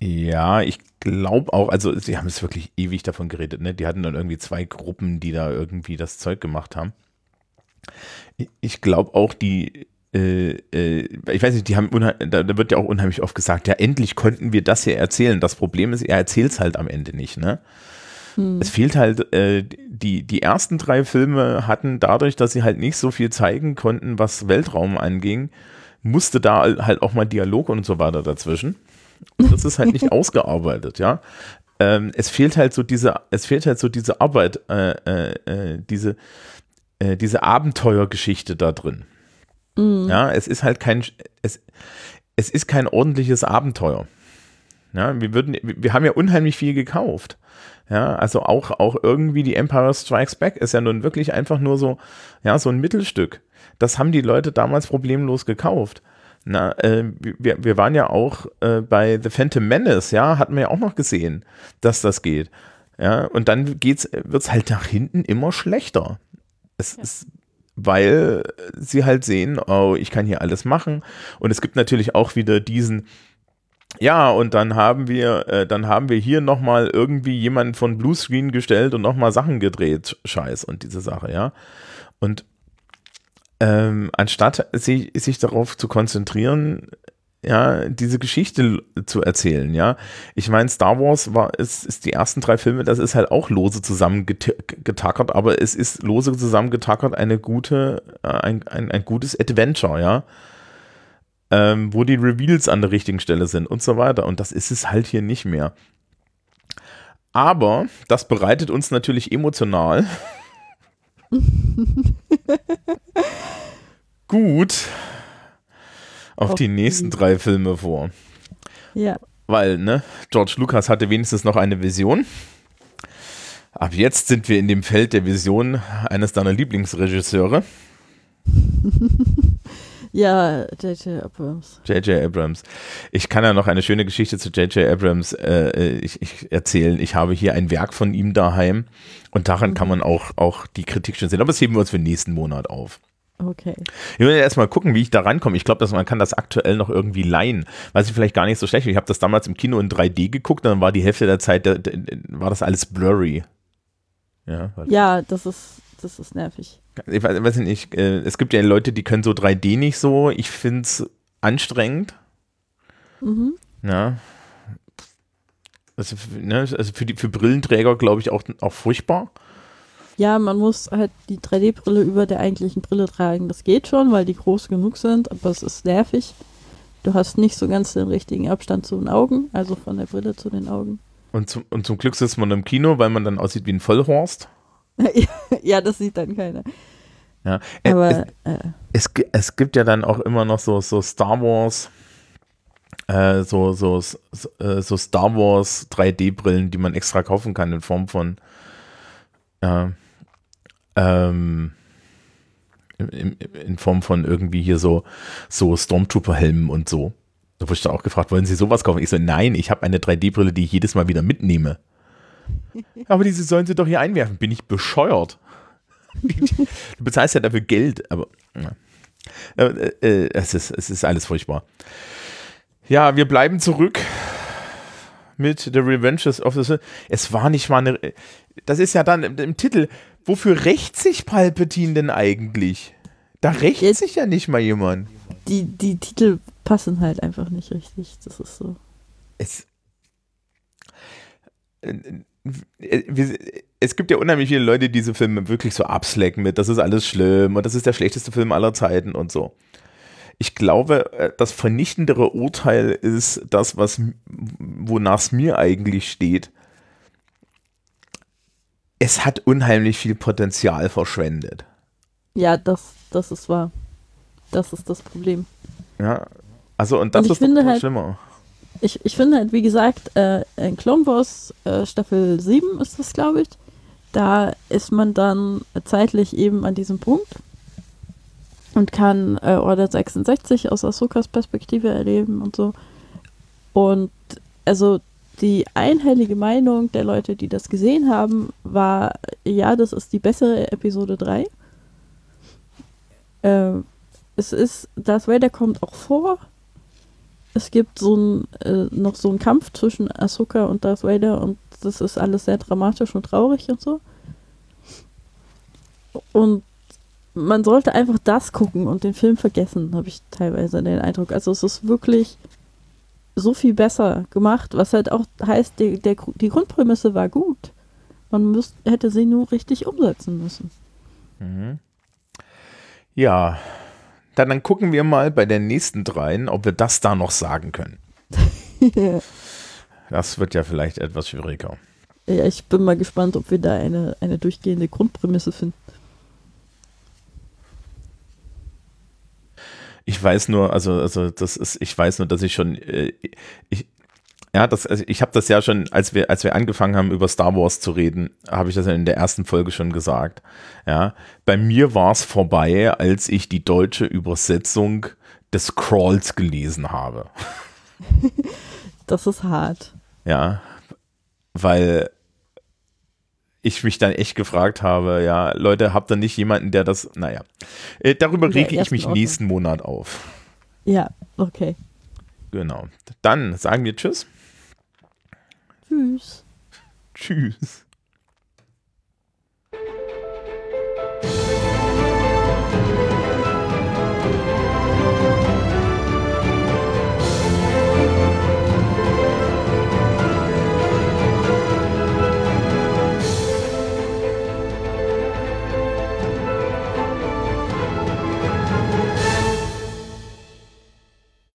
Ja, ich glaube auch, also sie haben es wirklich ewig davon geredet, ne? Die hatten dann irgendwie zwei Gruppen, die da irgendwie das Zeug gemacht haben. Ich glaube auch, die äh, äh, ich weiß nicht, die haben da, da, wird ja auch unheimlich oft gesagt, ja, endlich konnten wir das hier erzählen. Das Problem ist, er erzählt es halt am Ende nicht, ne? Hm. Es fehlt halt, äh, die, die ersten drei Filme hatten dadurch, dass sie halt nicht so viel zeigen konnten, was Weltraum anging, musste da halt auch mal Dialog und so weiter dazwischen. Und das ist halt nicht ausgearbeitet, ja. Ähm, es fehlt halt so diese, es fehlt halt so diese Arbeit, äh, äh, äh diese, äh, diese Abenteuergeschichte da drin. Mhm. Ja, es ist halt kein, es, es ist kein ordentliches Abenteuer. Ja, wir würden, wir haben ja unheimlich viel gekauft. Ja, also auch, auch irgendwie die Empire Strikes Back ist ja nun wirklich einfach nur so, ja, so ein Mittelstück. Das haben die Leute damals problemlos gekauft. Na, äh, wir, wir waren ja auch äh, bei The Phantom Menace, ja, hatten wir ja auch noch gesehen, dass das geht. Ja, und dann wird es halt nach hinten immer schlechter. Es, ja. es weil sie halt sehen, oh, ich kann hier alles machen. Und es gibt natürlich auch wieder diesen, ja, und dann haben wir, äh, dann haben wir hier nochmal irgendwie jemanden von Bluescreen gestellt und nochmal Sachen gedreht, Scheiß und diese Sache, ja. Und ähm, anstatt sich, sich darauf zu konzentrieren, ja, diese Geschichte zu erzählen, ja. Ich meine, Star Wars war, ist, ist die ersten drei Filme, das ist halt auch lose zusammengetackert, aber es ist lose zusammengetackert eine gute, äh, ein, ein, ein gutes Adventure, ja. Ähm, wo die Reveals an der richtigen Stelle sind und so weiter. Und das ist es halt hier nicht mehr. Aber das bereitet uns natürlich emotional gut auf, die nächsten drei Filme vor. Ja. Weil, ne, George Lucas hatte wenigstens noch eine Vision. Ab jetzt sind wir in dem Feld der Vision eines deiner Lieblingsregisseure, Ja, J.J. Abrams. J.J. Abrams. Ich kann ja noch eine schöne Geschichte zu J.J. Abrams äh, ich, ich erzählen. Ich habe hier ein Werk von ihm daheim und daran kann man auch, auch die Kritik schon sehen. Aber das heben wir uns für den nächsten Monat auf. Okay. Ich will erstmal gucken, wie ich da rankomme. Ich glaube, dass man kann das aktuell noch irgendwie leihen. Was ich vielleicht gar nicht so schlecht. Ich habe das damals im Kino in 3D geguckt, dann war die Hälfte der Zeit, da, da, war das alles blurry. Ja, Ja, das ist, das ist nervig. ich weiß, weiß nicht, äh, es gibt ja Leute, die können so 3D nicht so. Ich finde es anstrengend. Mhm. Ja. Also, für- ne, also für, die, für Brillenträger, glaube ich, auch, auch furchtbar. Ja, man muss halt die 3D-Brille über der eigentlichen Brille tragen. Das geht schon, weil die groß genug sind, aber es ist nervig. Du hast nicht so ganz den richtigen Abstand zu den Augen, also von der Brille zu den Augen. Und zum, und zum Glück sitzt man im Kino, weil man dann aussieht wie ein Vollhorst. ja, das sieht dann keiner. Ja. Äh, Aber es, äh, es, es gibt ja dann auch immer noch so, so Star Wars, äh, so, so, so, äh, so Star Wars 3D-Brillen, die man extra kaufen kann in Form von ja, ähm, in, in, Form von irgendwie hier so, so Stormtrooper-Helmen und so. Da wurde ich dann auch gefragt, wollen Sie sowas kaufen? Ich so, nein, ich habe eine 3D-Brille, die ich jedes Mal wieder mitnehme. Aber diese sollen Sie doch hier einwerfen. Bin ich bescheuert? Du bezahlst ja dafür Geld, aber ja. Äh, äh, es, ist, es ist alles furchtbar. Ja, wir bleiben zurück mit The Revenges of the Sith. Es war nicht mal eine. Das ist ja dann im, im Titel. Wofür rächt sich Palpatine denn eigentlich? Da rächt Jetzt- sich ja nicht mal jemand. die, die Titel passen halt einfach nicht richtig. Das ist so. Es, äh, äh, es gibt ja unheimlich viele Leute, die diese Filme wirklich so abslacken mit, das ist alles schlimm und das ist der schlechteste Film aller Zeiten und so. Ich glaube, äh, das vernichtendere Urteil ist das, was wonach es mir eigentlich steht. Es hat unheimlich viel Potenzial verschwendet. Ja, das, das ist wahr. Das ist das Problem. Ja, also und das Und ist finde halt- schlimmer. Ich, ich finde halt, wie gesagt, äh, in Clone Wars äh, Staffel 7 ist das, glaube ich. Da ist man dann zeitlich eben an diesem Punkt und kann äh, Order 66 aus Ahsokas Perspektive erleben und so. Und also die einhellige Meinung der Leute, die das gesehen haben, war, ja, das ist die bessere Episode 3. Äh, es ist, Darth Vader kommt auch vor. Es gibt so ein, äh, noch so einen Kampf zwischen Ahsoka und Darth Vader und das ist alles sehr dramatisch und traurig und so. Und man sollte einfach das gucken und den Film vergessen, habe ich teilweise den Eindruck. Also es ist wirklich so viel besser gemacht, was halt auch heißt, die, der, Gru- die Grundprämisse war gut. Man müsst, hätte sie nur richtig umsetzen müssen. Mhm. Ja, dann, dann gucken wir mal bei den nächsten dreien, ob wir das da noch sagen können. Das wird ja vielleicht etwas schwieriger. ja, ich bin mal gespannt, ob wir da eine, eine durchgehende Grundprämisse finden. Ich weiß nur, also, also das ist, ich weiß nur, dass ich schon, äh, ich, ja, das, also ich habe das ja schon, als wir, als wir angefangen haben, über Star Wars zu reden, habe ich das ja in der ersten Folge schon gesagt. Ja, bei mir war es vorbei, als ich die deutsche Übersetzung des Crawls gelesen habe. Das ist hart. Ja, weil ich mich dann echt gefragt habe, ja, Leute, habt ihr nicht jemanden, der das, naja, äh, darüber der rege ich mich Ordnung. nächsten Monat auf. Ja, okay. Genau. Dann sagen wir Tschüss. Tschüss. Tschüss.